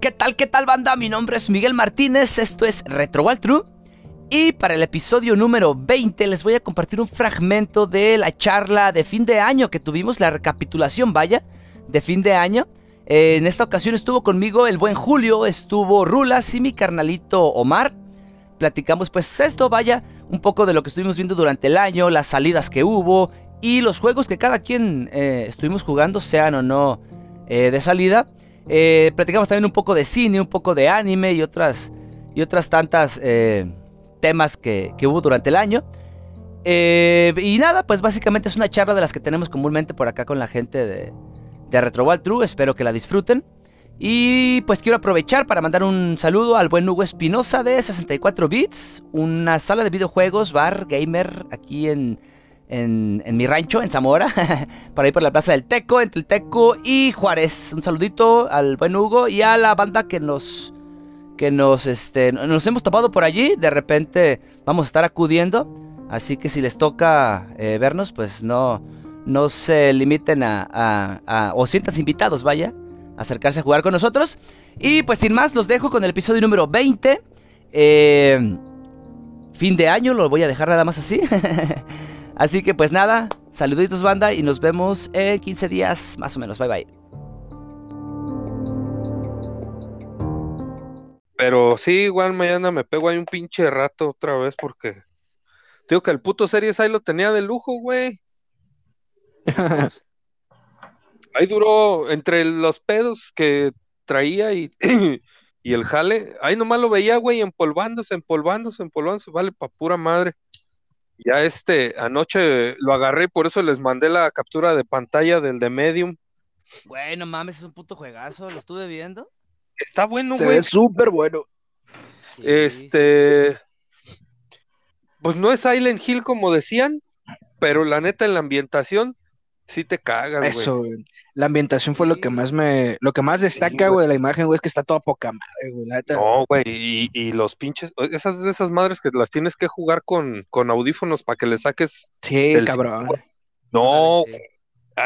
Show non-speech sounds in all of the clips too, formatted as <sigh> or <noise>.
¿Qué tal, qué tal banda? Mi nombre es Miguel Martínez, esto es Retro Wild True. Y para el episodio número 20 les voy a compartir un fragmento de la charla de fin de año que tuvimos, la recapitulación, vaya, de fin de año. Eh, en esta ocasión estuvo conmigo el buen Julio, estuvo Rulas y mi carnalito Omar. Platicamos pues esto, vaya, un poco de lo que estuvimos viendo durante el año, las salidas que hubo y los juegos que cada quien eh, estuvimos jugando, sean o no eh, de salida. Eh, platicamos también un poco de cine, un poco de anime y otras, y otras tantas eh, temas que, que, hubo durante el año. Eh, y nada, pues básicamente es una charla de las que tenemos comúnmente por acá con la gente de, de Retro Wild True. Espero que la disfruten. Y pues quiero aprovechar para mandar un saludo al buen Hugo Espinosa de 64 Bits, una sala de videojuegos, bar, gamer, aquí en, en, mi rancho, en Zamora, <laughs> para ir por la plaza del Teco, entre el Teco y Juárez. Un saludito al buen Hugo y a la banda que nos que nos este nos hemos topado por allí. De repente vamos a estar acudiendo, así que si les toca eh, vernos, pues no no se limiten a, a, a o sientas invitados, vaya, a acercarse a jugar con nosotros. Y pues sin más, los dejo con el episodio número 20. Eh, fin de año, lo voy a dejar nada más así. <laughs> Así que pues nada, saluditos banda y nos vemos en 15 días más o menos. Bye bye. Pero sí, igual mañana me pego ahí un pinche rato otra vez porque digo que el puto Series ahí lo tenía de lujo, güey. <laughs> ahí duró entre los pedos que traía y, <clears throat> y el jale, ahí nomás lo veía, güey, empolvándose, empolvándose, empolvándose, vale pa' pura madre. Ya este, anoche lo agarré y por eso les mandé la captura de pantalla del de Medium. Güey, no mames, es un puto juegazo, lo estuve viendo. Está bueno, Se güey. ve súper bueno. Sí. Este. Pues no es Silent Hill como decían, pero la neta en la ambientación sí te cagas, güey. Eso, güey. La ambientación fue sí. lo que más me. Lo que más destaca, güey, de la imagen, güey, es que está toda poca madre, güey. La. No, güey, y, y, los pinches. Esas, esas madres que las tienes que jugar con, con audífonos para que le saques. Sí, cabrón. No,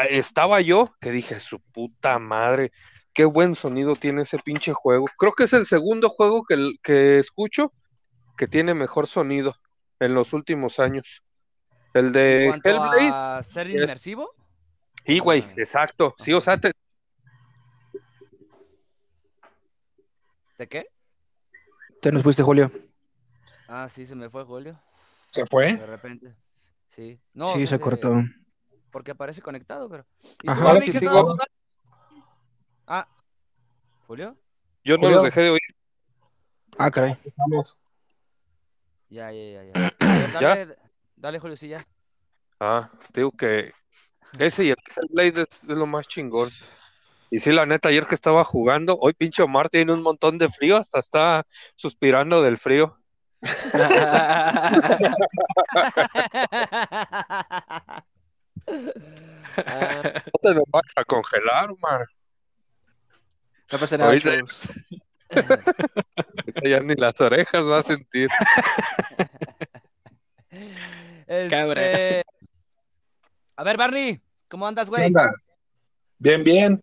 estaba yo que dije, su puta madre qué buen sonido tiene ese pinche juego. Creo que es el segundo juego que, que escucho que tiene mejor sonido en los últimos años. El de ¿En Hellblade. A ¿Ser inmersivo? Sí, güey, exacto. Sí, o sea, te... ¿De qué? Te nos fuiste, Julio. Ah, sí, se me fue Julio. ¿Se fue? De repente. Sí. No, sí, se, se cortó. Porque aparece conectado, pero. Ajá, que sigo... Ah, ¿Julio? Yo no ¿Julio? los dejé de oír. Ah, caray. Vamos. Ya, ya, ya. ya. <clears throat> Dale, ¿Ya? dale, Julio, sí, ya. Ah, digo que ese y el Hellblade es, es, lo más chingón. Y sí, la neta, ayer que estaba jugando, hoy pinche Omar tiene un montón de frío, hasta está suspirando del frío. <laughs> no te lo vas a congelar, Omar. No pasa nada. Ahorita, ya ni las orejas va a sentir. <laughs> Este... A ver, Barney, ¿cómo andas, güey? Bien, bien.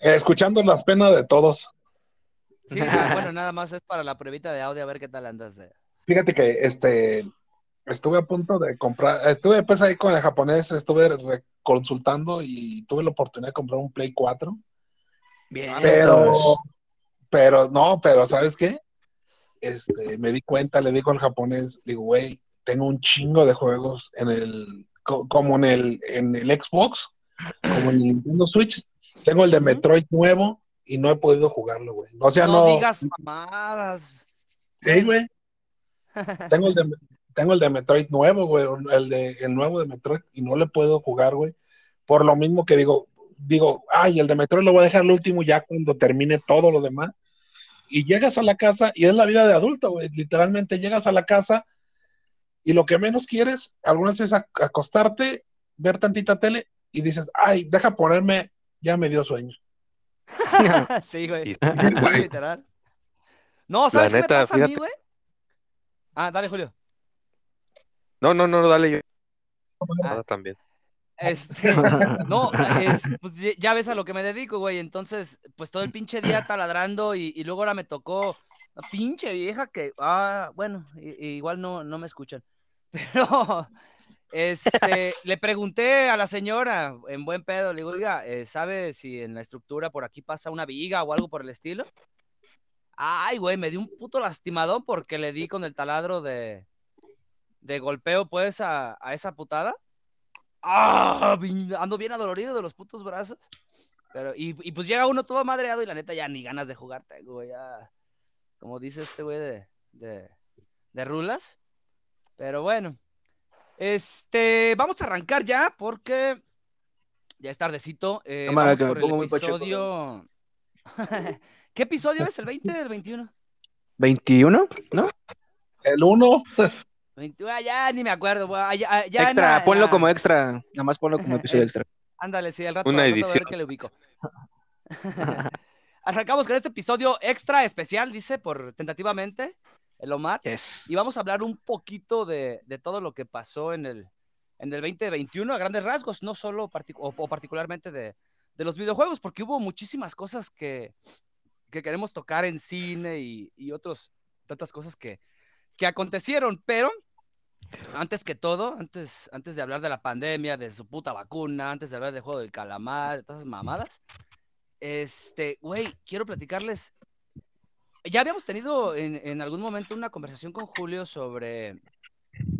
Eh, escuchando las penas de todos. Sí, bueno, nada más es para la pruebita de audio, a ver qué tal andas. De... Fíjate que este estuve a punto de comprar, estuve pues ahí con el japonés, estuve consultando y tuve la oportunidad de comprar un Play 4. Bien. Pero, pero no, pero ¿sabes qué? Este, me di cuenta, le digo al japonés, digo, güey, tengo un chingo de juegos en el, como en el, en el Xbox, como en el Nintendo Switch. Tengo el de Metroid nuevo y no he podido jugarlo, güey. O sea, no. no digas mamadas. Sí, güey. tengo, el de, tengo el de Metroid nuevo, güey, el, de, el nuevo de Metroid y no le puedo jugar, güey. Por lo mismo que digo, digo, ay, el de Metroid lo voy a dejar al último ya cuando termine todo lo demás. Y llegas a la casa, y es la vida de adulto, güey. Literalmente llegas a la casa y lo que menos quieres, algunas veces acostarte, ver tantita tele y dices, ay, deja ponerme, ya me dio sueño. <laughs> sí, güey. Literal. No, ¿sabes La qué neta, me pasa a mí, fíjate. güey? Ah, dale, Julio. No, no, no, dale yo. Ah. Ah, también. Este, <laughs> no, es, pues ya ves a lo que me dedico, güey. Entonces, pues todo el pinche día taladrando y, y luego ahora me tocó pinche vieja que, ah, bueno, igual no, no me escuchan. Pero, <laughs> este, le pregunté a la señora en buen pedo, le digo, oiga, eh, ¿sabe si en la estructura por aquí pasa una viga o algo por el estilo? Ay, güey, me di un puto lastimadón porque le di con el taladro de, de golpeo, pues, a, a esa putada. ¡Ah! Ando bien adolorido de los putos brazos. Pero, y, pues llega uno todo madreado y la neta ya ni ganas de jugar tengo, ya. Como dice este güey de, de, de rulas. Pero bueno. Este, vamos a arrancar ya porque ya es tardecito. Eh, Cámara, vamos que por el pongo muy pacheco. episodio. <laughs> ¿Qué episodio es? ¿El 20 del 21? ¿21? ¿No? El uno, 20 ah, ya ni me acuerdo. ah, ya- ah, ya extra, ponlo como extra. Nada más ponlo como <laughs> episodio extra. Ándale, sí, al rato, Una al rato a ver edición. que le ubico. <laughs> Arrancamos con este episodio extra especial, dice, por tentativamente, el Omar. Yes. Y vamos a hablar un poquito de, de todo lo que pasó en el, en el 2021 a grandes rasgos, no solo partic- o, o particularmente de, de los videojuegos, porque hubo muchísimas cosas que, que queremos tocar en cine y, y otros, tantas cosas que, que acontecieron, pero antes que todo, antes, antes de hablar de la pandemia, de su puta vacuna, antes de hablar del juego del calamar, de todas esas mamadas, este, güey, quiero platicarles. Ya habíamos tenido en, en algún momento una conversación con Julio sobre,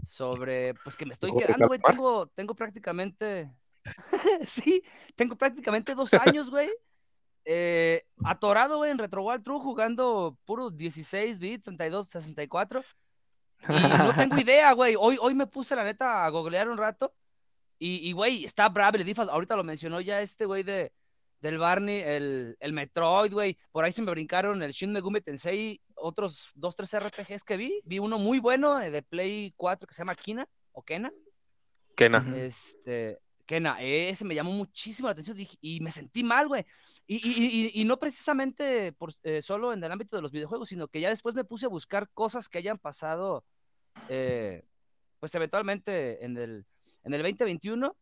sobre, pues que me estoy ¿Juego del quedando, güey, tengo, tengo prácticamente, <laughs> sí, tengo prácticamente dos años, güey, eh, atorado, güey, en Retro Wild True jugando puros 16 bits, 32, 64. Y no tengo <laughs> idea, güey. Hoy, hoy me puse, la neta, a googlear un rato. Y, y, güey, está Bravely Default. Ahorita lo mencionó ya este güey de, del Barney, el, el Metroid, güey. Por ahí se me brincaron el Shin Megumi Tensei, otros dos, tres RPGs que vi. Vi uno muy bueno eh, de Play 4 que se llama Kina o Kena. Kena. Este, Kena, ese me llamó muchísimo la atención dije- y me sentí mal, güey. Y, y- y- y no precisamente por, eh, solo en el ámbito de los videojuegos, sino que ya después me puse a buscar cosas que hayan pasado, eh, pues eventualmente en el, en el 2021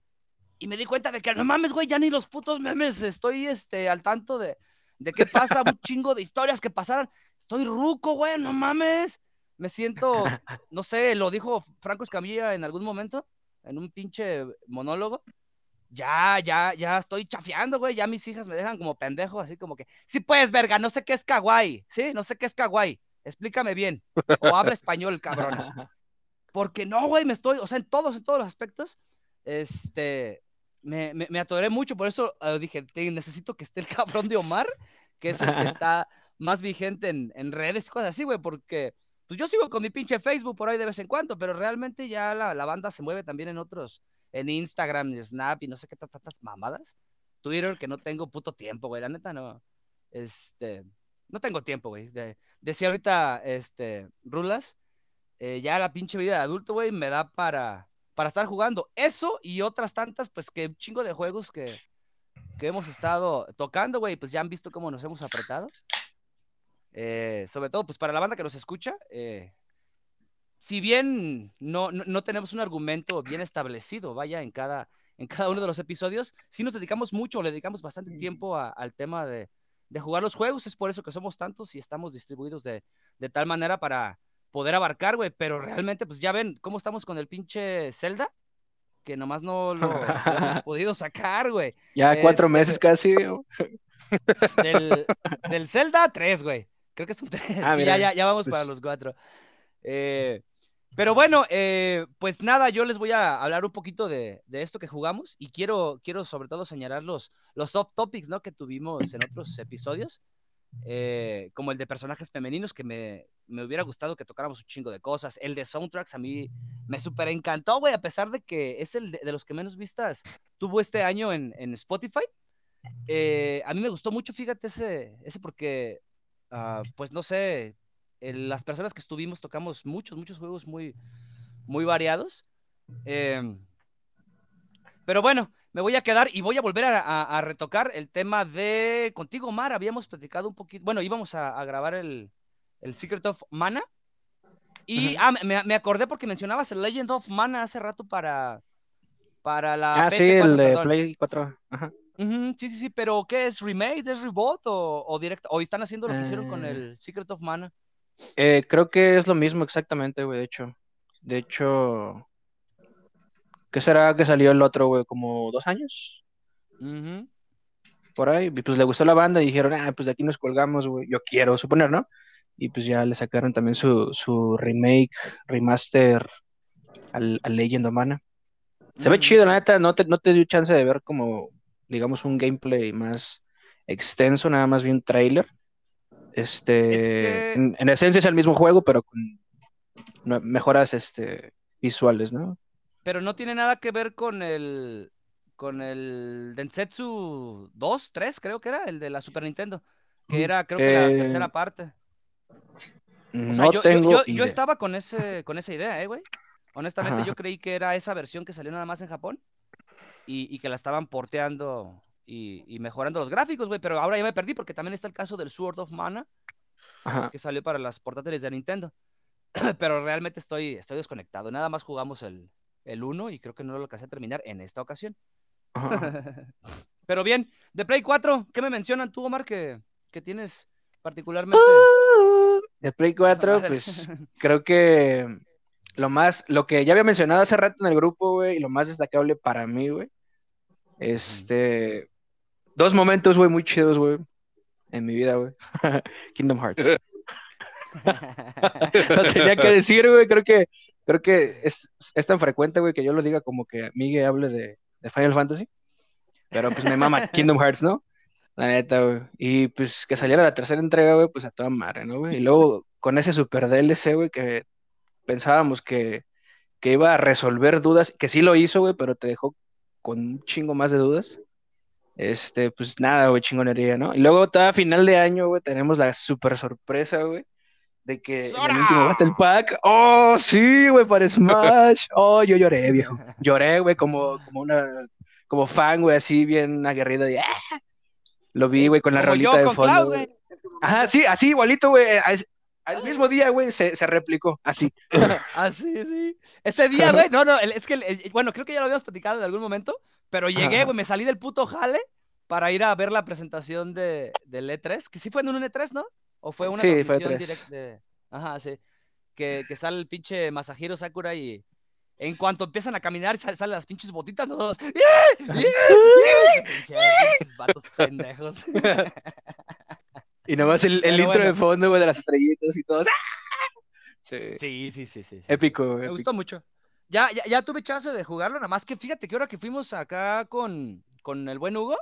y me di cuenta de que no mames, güey, ya ni los putos memes estoy este, al tanto de, de qué pasa, un <laughs> chingo de historias que pasaron. Estoy ruco, güey, no mames. Me siento, no sé, lo dijo Franco Escamilla en algún momento, en un pinche monólogo. Ya, ya, ya estoy chafeando, güey. Ya mis hijas me dejan como pendejo, así como que, sí puedes, verga, no sé qué es kawaii, ¿sí? No sé qué es kawaii. Explícame bien. O habla español, cabrón. <laughs> Porque no, güey, me estoy, o sea, en todos, en todos los aspectos, este, me, me, me atoré mucho, por eso eh, dije, "Te- necesito que esté el <laughs> cabrón de Omar, que es el que <laughs> está más vigente en, en redes y cosas así, güey, porque pues yo sigo con mi pinche Facebook por ahí de vez en cuando, pero realmente ya la, la banda se mueve también en otros, en Instagram, Snap y no sé qué ta- tantas mamadas. Twitter, que no tengo puto tiempo, güey, la neta no. Este, no tengo tiempo, güey. De, decía ahorita, este, Rulas, eh, ya la pinche vida de adulto, güey, me da para, para estar jugando. Eso y otras tantas, pues que un chingo de juegos que, que hemos estado tocando, güey, pues ya han visto cómo nos hemos apretado. Eh, sobre todo, pues para la banda que nos escucha, eh, si bien no, no, no tenemos un argumento bien establecido, vaya, en cada, en cada uno de los episodios, sí nos dedicamos mucho, le dedicamos bastante tiempo a- al tema de, de jugar los juegos, es por eso que somos tantos y estamos distribuidos de, de tal manera para poder abarcar, güey, pero realmente, pues ya ven cómo estamos con el pinche Zelda, que nomás no lo, <laughs> lo hemos podido sacar, güey. Ya cuatro Este- meses casi. <laughs> Del, del Zelda, tres, güey. Creo que son tres. Ah, Sí, ya, ya, ya vamos pues- para los cuatro. Eh, pero bueno, eh, pues nada, yo les voy a hablar un poquito de, de esto que jugamos y quiero, quiero sobre todo señalar los, los soft topics ¿no? que tuvimos en otros episodios, eh, como el de personajes femeninos, que me, me hubiera gustado que tocáramos un chingo de cosas. El de soundtracks a mí me súper encantó, güey, a pesar de que es el de, de los que menos vistas tuvo este año en, en Spotify. Eh, a mí me gustó mucho, fíjate, ese, ese porque, ah, pues no sé, el- las personas que estuvimos tocamos muchos, muchos juegos muy, muy variados. Em, pero bueno, me voy a quedar y voy a volver a, a- a retocar el tema de contigo, Mar. Habíamos platicado un poquito, bueno, íbamos a, a grabar el, el Secret of Mana. Y ah, me, me acordé porque mencionabas el Legend of Mana hace rato para, Para la Ah, sí, PS4, el de. Play 4. Ajá. Sí, sí, sí, pero ¿qué es? ¿Remake? ¿Es reboot? ¿O, o directo? ¿O están haciendo lo que hicieron con Eh. el Secret of Mana? Eh, creo que es lo mismo exactamente, güey, de hecho. De hecho, ¿qué será que salió el otro, güey? ¿Como dos años? Por ahí. Y pues le gustó la banda y dijeron, ah, pues de aquí nos colgamos, güey. Yo quiero suponer, ¿no? Y pues ya le sacaron también su, su remake, remaster al, al Legend of Mana. Se ve chido, la neta, no te, no te dio chance de ver como, digamos, un gameplay más extenso, nada más bien trailer. Este, Es que- en, en esencia es el mismo juego, pero con mejoras este, visuales, ¿no? Pero no tiene nada que ver con el con el Densetsu 2, 3, creo que era, el de la Super Nintendo, que era creo que la Eh, tercera parte. O No sea, yo, yo- tengo yo, yo idea. estaba con ese con esa idea, eh, güey. Honestamente, Ajá. yo creí que era esa versión que salió nada más en Japón y, y que la estaban porteando y, y mejorando los gráficos, güey, pero ahora ya me perdí porque también está el caso del Sword of Mana, Ajá. que salió para las portátiles de Nintendo. <clears throat> Pero realmente estoy, estoy desconectado. Nada más jugamos el, el 1 y creo que no lo alcancé a terminar en esta ocasión. ajá. <laughs> Pero bien, de Play 4, ¿qué me mencionan tú, Omar, que, que tienes particularmente? De Play esa 4, madre? pues <laughs> creo que lo más, lo que ya había mencionado hace rato en el grupo, güey, y lo más destacable para mí, güey, este, dos momentos, güey, muy chidos, güey, en mi vida, güey. <laughs> Kingdom Hearts. Lo tenía que decir, güey, creo que, creo que es, es tan frecuente, güey, que yo lo diga como que Miguel hable de, de Final Fantasy, pero pues me mama <laughs> Kingdom Hearts, ¿no? La neta, güey. Y pues que saliera la tercera entrega, güey, pues a toda madre, ¿no, güey? Y luego con ese super DLC, güey, que pensábamos que, que iba a resolver dudas, que sí lo hizo, güey, pero te dejó con un chingo más de dudas. Este, pues nada, güey, chingonería, ¿no? Y luego toda final de año, güey, tenemos la super sorpresa, güey, de que en el último Battle Pack, oh, sí, güey, para Smash, <laughs> oh, yo lloré, viejo. Lloré, güey, como, como una, como fan, güey, así bien aguerrido, de, "Ah". Lo vi, güey, con la Como rolita yo de con fondo. Cloud. Ajá, sí, así, igualito, güey. Al, mismo día, güey, se, se replicó, así. Así, <laughs> Ah, sí. Ese día, güey, no, no, es que, el- bueno, creo que ya lo habíamos platicado en algún momento, pero llegué, güey, me salí del puto jale para ir a ver la presentación de, del E3, que sí fue en un E3, ¿no? ¿O fue una Sí, fue transmisión E3. directa de... Ajá, sí. Que, que sale el pinche Masahiro Sakura y en cuanto empiezan a caminar, sal- salen las pinches botitas. Todos, ¡Yeah! ¡Yeah! ¡Yeah! <laughs> Dije, "Ay, pinches vatos pendejos. <laughs> Y nomás el, <laughs> el intro bueno. de fondo, güey, de las estrellitas y todo. ¡ah! Sí. Sí, sí, sí. Épico, Me épico. gustó mucho. Ya, ya, ya tuve chance de jugarlo, nada más que fíjate que ahora que fuimos acá con, con el buen Hugo,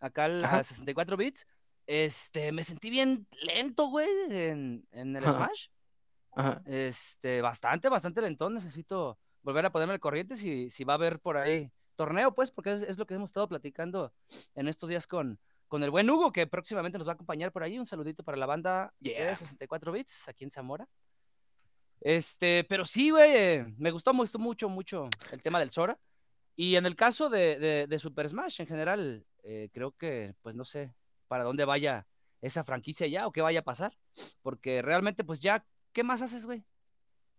acá al, a 64 bits, este, me sentí bien lento, güey, en, en el Ajá. Smash. Ajá. Este, bastante, bastante lentón. Necesito volver a ponerme al corriente si, si va a haber por ahí torneo, pues, porque es, es lo que hemos estado platicando en estos días con, con el buen Hugo, que próximamente nos va a acompañar por ahí. Un saludito para la banda Yeah. de 64 bits aquí en Zamora. Este, pero sí, güey, me gustó, me gustó mucho, mucho el tema del Sora. Y en el caso de, de- de Super Smash en general, eh, creo que, pues no sé para dónde vaya esa franquicia ya o qué vaya a pasar. Porque realmente, pues ya, ¿qué más haces, güey?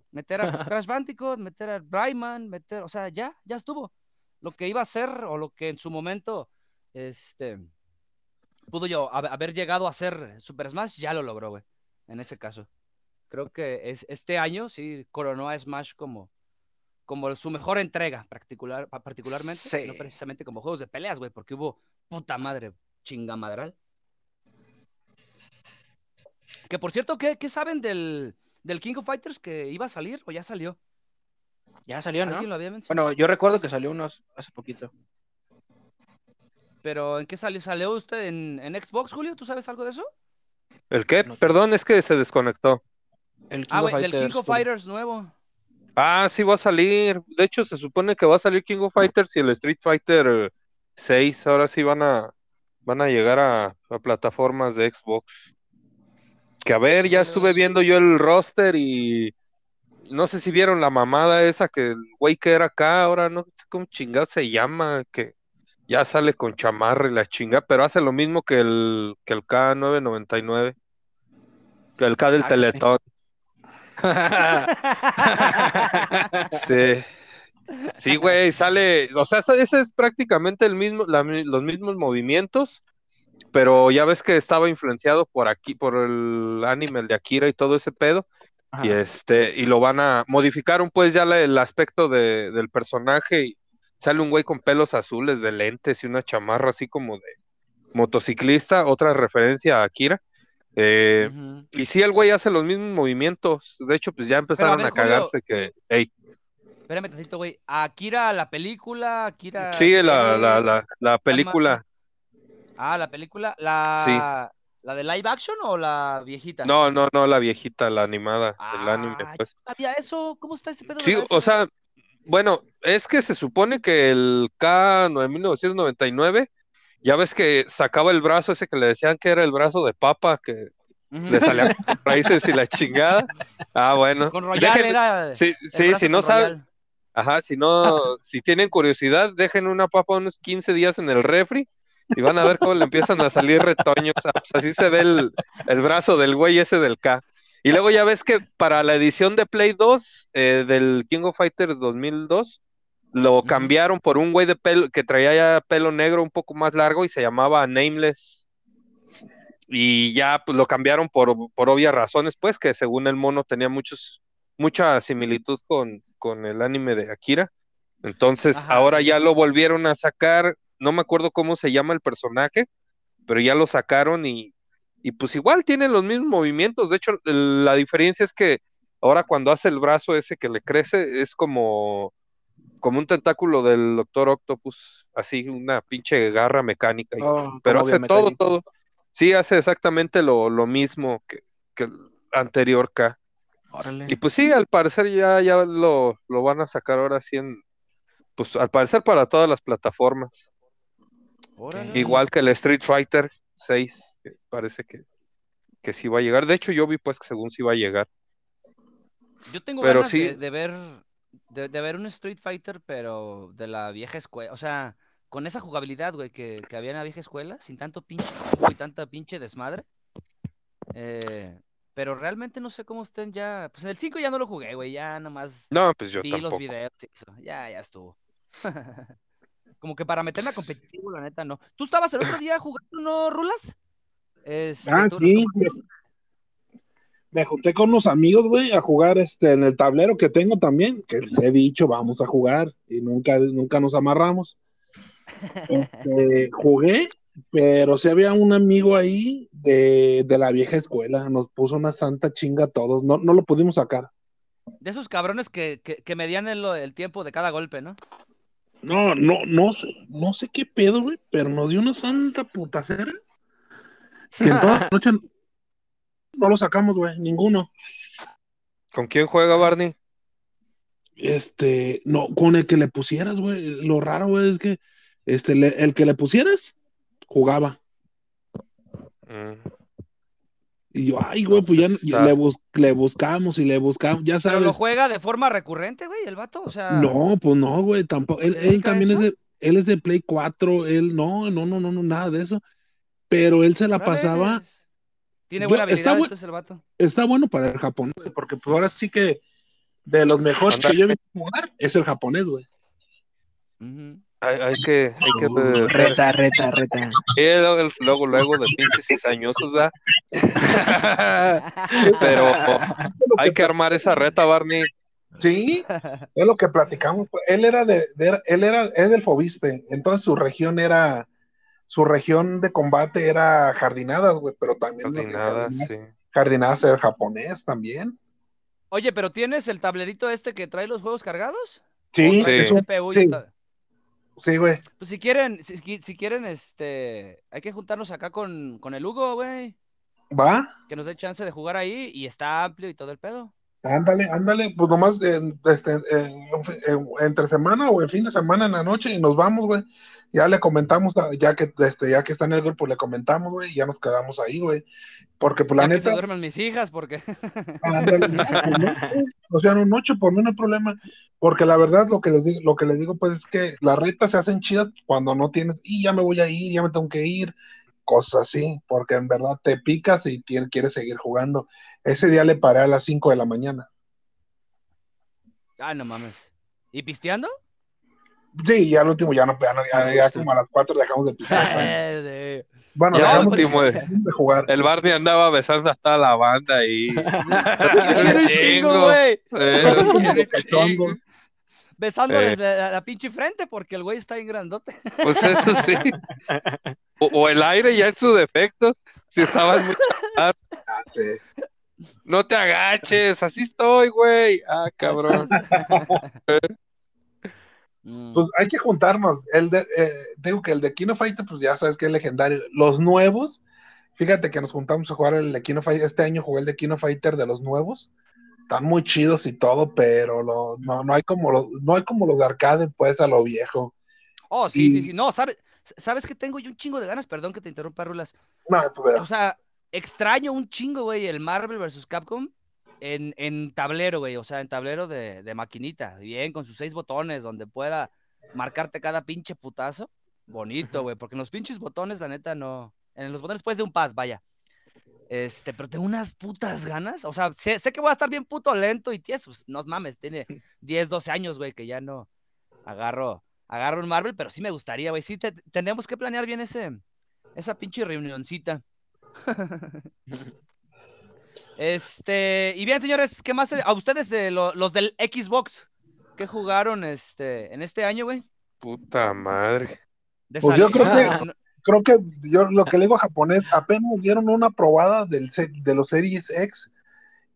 Meter a <laughs> Crash Bandicoot, meter a Rayman, meter, o sea, ya, ya estuvo. Lo que iba a ser o lo que en su momento, este, pudo yo hab- haber llegado a hacer Super Smash, ya lo logró, güey, en ese caso. Creo que es, este año sí coronó a Smash como, como su mejor entrega, particular, pa- particularmente, Sí. no precisamente como juegos de peleas, güey, porque hubo puta madre chingamadral. Que por cierto, ¿qué, qué saben del, del King of Fighters que iba a salir o ya salió? Ya salió, ¿no? ¿Alguien lo había mencionado? Bueno, yo recuerdo que salió unos hace poquito. Pero ¿en qué salió? ¿Salió usted en, en Xbox, Julio? ¿Tú sabes algo de eso? ¿El qué? No. Perdón, es que se desconectó. El King Ah, of güey, del King Fighters, of Fighters nuevo. Ah, sí va a salir. De hecho, se supone que va a salir King of Fighters y el Street Fighter 6. Ahora sí van a, van a llegar a, a plataformas de Xbox. Que a ver, ya estuve viendo yo el roster y no sé si vieron la mamada esa que el güey que era acá, ahora no sé cómo chingado se llama, que ya sale con chamarra y la chinga, pero hace lo mismo que el, que el K999, que el K del Ah, Teletón. <laughs> Sí. Sí, güey, sale, o sea, ese es prácticamente el mismo, la los mismos movimientos, pero ya ves que estaba influenciado por aquí, por el anime el de Akira y todo ese pedo, Ajá. y este, y lo van a modificaron pues ya la- el aspecto de- del personaje y sale un güey con pelos azules de lentes y una chamarra así como de motociclista, otra referencia a Akira. Eh, y sí, el güey hace los mismos movimientos. De hecho, pues ya empezaron ver, a Julio. cagarse que, ey, Espérame tantito, güey. Akira, la película, Akira. sí, la, la, la película. Ah, la película. La... ¿La de live action o la viejita? No, no, no, la viejita, la animada, el Ah, anime, pues. ¿Sabía eso? ¿Cómo está ese pedo? Sí, o sea, bueno, es que se supone que el K de 1999, ya ves que sacaba el brazo ese que le decían que era el brazo de papa, que le salían <laughs> raíces y la chingada. Ah, bueno. Con Royal Dejen- era. Sí, el sí, si no saben. Ajá, si no, si tienen curiosidad, dejen una papa unos 15 días en el refri y van a ver cómo le empiezan a salir retoños. Ah, pues así se ve el, el brazo del güey ese del K. Y luego ya ves que para la edición de Play 2 eh, del King of Fighters 2002 lo cambiaron por un güey de pelo que traía ya pelo negro un poco más largo y se llamaba Nameless. Y ya pues lo cambiaron por, por obvias razones, pues que según el mono tenía muchos, mucha similitud con, con el anime de Akira. Entonces Ajá, ahora sí. ya lo volvieron a sacar, no me acuerdo cómo se llama el personaje, pero ya lo sacaron y, y pues igual tienen los mismos movimientos. De hecho, la diferencia es que ahora cuando hace el brazo ese que le crece es como, como un tentáculo del Doctor Octopus, así una pinche garra mecánica. Oh, pero hace todo, todo. Sí, hace exactamente lo, lo mismo que, que el anterior K. Órale. Y pues sí, al parecer ya, ya lo, lo van a sacar ahora sí en, pues al parecer para todas las plataformas. Órale. Igual que el Street Fighter 6, que parece que, que sí va a llegar. De hecho, yo vi pues que según sí va a llegar. Yo tengo Pero ganas sí- de, de ver de, de ver un Street Fighter, pero de la vieja escuela. O sea, con esa jugabilidad, güey, que, que había en la vieja escuela, sin tanto pinche y tanta pinche desmadre. Eh, pero realmente no sé cómo estén ya. Pues en el 5 ya no lo jugué, güey. Ya nomás No, pues yo vi los videos y eso. Ya, ya estuvo. <laughs> Como que para meterme a competitivo, la neta, no. ¿Tú estabas el otro día jugando, no, Rulas? Este, Ah, sí. Me, me junté con unos amigos, güey, a jugar este en el tablero que tengo también, que les he dicho, vamos a jugar, y nunca, nunca nos amarramos. <laughs> Este, jugué, pero sí había un amigo ahí de, de la vieja escuela, nos puso una santa chinga a todos, no, no lo pudimos sacar. De esos cabrones que, que, que medían el, el tiempo de cada golpe, ¿no? No, no, no sé, no sé qué pedo, güey, pero nos dio una santa putacera que en toda la noche no lo sacamos, güey, ninguno. ¿Con quién juega Barney? Este, no, con el que le pusieras, güey. Lo raro, güey, es que este, le- el que le pusieras jugaba. Mm, Y yo, ay, güey, pues ya, Entonces ya está- le, bus- le buscamos y le buscamos, ya Pero sabes. lo juega de forma recurrente, güey, el vato. O sea, No, pues no, güey, tampoco. Él, ¿Se él dedica a también es de, él es de Play 4, él no, no, no, no, no, nada de eso. Pero él se la pasaba, Tiene Yo- buena está habilidad, bu- entonces el vato. está bueno para el japonés, güey, porque pues ahora sí que de los mejores que yo he visto jugar es el japonés, güey. Ujú. Hay, hay que, hay que Reta, reta, reta. Eh, luego, luego, luego de pinches cizañosos, ¿verdad? <laughs> Pero hay que armar esa reta, Barney. Sí, es lo que platicamos. Él era de, de- él era, es del Fobiste, entonces su región era, su región de combate era jardinadas, güey, pero también lo que Jardinada, jardina- sí. jardinadas era japonés también. Oye, pero ¿tienes el tablerito este que trae los juegos cargados? Sí, ¿O trae Sí. el CPU y sí. está- sí, güey. Pues si quieren, si, quieren, este, hay que juntarnos acá con, con el Hugo, güey. Va, Que nos dé chance de jugar ahí y está amplio y todo el pedo. ándale, ándale, pues nomás en- este, en- entre semana o en fin de semana en la noche y nos vamos, güey. Ya le comentamos, ya que, este, ya que está en el grupo, le comentamos, güey, y ya nos quedamos ahí, güey. Porque, pues, la Ya que neta, se duerman mis hijas, porque <laughs> no, no, o sea, un 8 por mí no hay problema, porque la verdad lo que les digo, lo que les digo pues es que las retas se hacen chidas cuando no tienes, y ya me voy a ir, ya me tengo que ir, cosas así, porque en verdad te picas y quieres seguir jugando. Ese día le paré a las 5 de la mañana. Ay, no mames. ¿Y pisteando? Sí, ya al último ya no, ya, no- ya- ya como a las 4 dejamos de pisar. <laughs> Bueno, Ya dejamos último, de, de jugar. El Barney andaba besando hasta la banda <laughs> Quiero un chingo, güey. Eh. Besándoles Eh. la, la pinche frente porque el güey está bien grandote. Pues eso sí. O, o el aire ya en su defecto. Si estabas mucho. No te agaches, así estoy, güey. Ah, cabrón. <laughs> Mm. Pues hay que juntarnos. El de, eh, digo que el de Kino Fighter, pues ya sabes que es legendario. Los nuevos, fíjate que nos juntamos a jugar el de Kino Fighter. Este año jugué el de Kino Fighter de los nuevos. Están muy chidos y todo, pero lo- no, no hay como los, no hay como los de arcade, pues, a lo viejo. Oh, sí, sí, sí. No, ¿sabes? ¿Sabes que tengo yo un chingo de ganas? Perdón que te interrumpa, Rulas. No, pues, O sea, extraño un chingo, güey, el Marvel vs. Capcom en, en tablero, güey. O sea, en tablero de, de maquinita. Bien, con sus seis botones, donde pueda marcarte cada pinche putazo. Bonito, güey, porque en los pinches botones, la neta, no. En los botones puedes de un pad, vaya. Este, pero tengo unas putas ganas. O sea, sé, sé que voy a estar bien puto lento y tieso. pues, No mames, tiene <laughs> 10, 12 años, güey, que ya no agarro, agarro un Marvel, pero sí me gustaría, güey. Sí, te- tenemos que planear bien ese, esa pinche reunioncita. <laughs> Este, y bien, señores, ¿qué más? A ustedes de lo- los del Xbox, ¿qué jugaron este en este año, güey? Puta madre. De Pues yo creo que- creo que yo lo que le digo a japonés, apenas dieron una probada del, de los Series X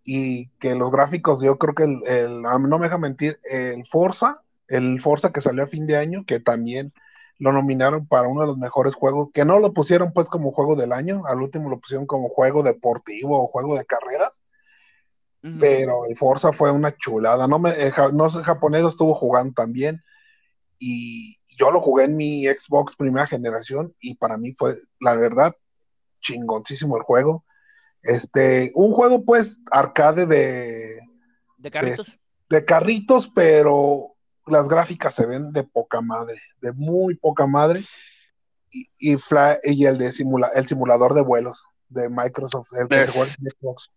y que los gráficos, yo creo que el, el- ah, no me deja mentir, el Forza, el Forza que salió a fin de año, que también lo nominaron para uno de los mejores juegos, que no lo pusieron pues como juego del año, al último lo pusieron como juego deportivo o juego de carreras, pero el Forza fue una chulada, no me, el ja- no japonés lo estuvo jugando también y yo lo jugué en mi Xbox primera generación y para mí fue, la verdad, chingoncísimo el juego. Este, un juego pues arcade de, de carritos. de carritos, pero las gráficas se ven de poca madre, de muy poca madre. Y, y, Fla- y el de simula, el simulador de vuelos de Microsoft, el que Es- se juega en Xbox.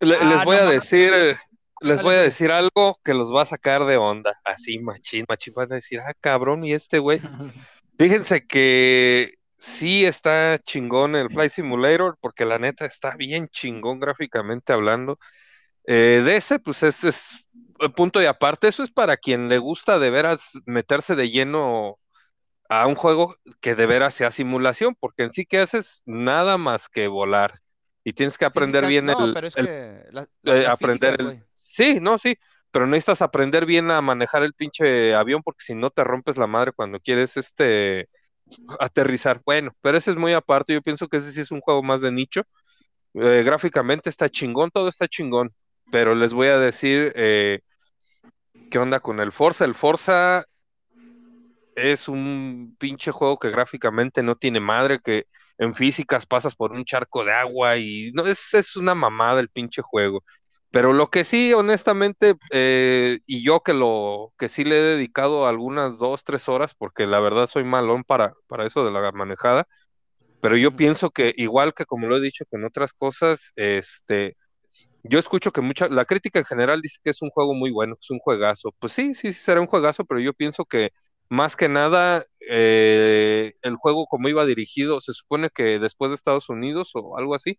Le- Ah, les voy no a decir, eh, les voy a decir algo que los va a sacar de onda. Así, machín, machín. Van a decir, ah, cabrón, y este güey. <laughs> Fíjense que sí está chingón el Flight Simulator, porque la neta está bien chingón gráficamente hablando. Eh, de ese, pues es, es eh, punto y aparte. Eso es para quien le gusta de veras meterse de lleno a un juego que de veras sea simulación, porque en sí que haces nada más que volar. Y tienes que aprender bien no, el, pero es el que la- eh, aprender físicas, el... güey. Sí, no, sí, pero necesitas aprender bien a manejar el pinche avión porque si no te rompes la madre cuando quieres este aterrizar. Bueno, pero ese es muy aparte, yo pienso que ese sí es un juego más de nicho. Eh, gráficamente está chingón, todo está chingón, pero les voy a decir eh, qué onda con el Forza. El Forza es un pinche juego que gráficamente no tiene madre, que en físicas pasas por un charco de agua y no es, es una mamada el pinche juego. Pero lo que sí, honestamente, eh, y yo que lo, que sí le he dedicado algunas dos, tres horas, porque la verdad soy malón para, para eso de la manejada, pero yo pienso que igual que como lo he dicho con otras cosas, este, yo escucho que mucha, la crítica en general dice que es un juego muy bueno, es un juegazo. Pues sí, sí, sí será un juegazo, pero yo pienso que más que nada eh, el juego como iba dirigido, se supone que después de Estados Unidos o algo así,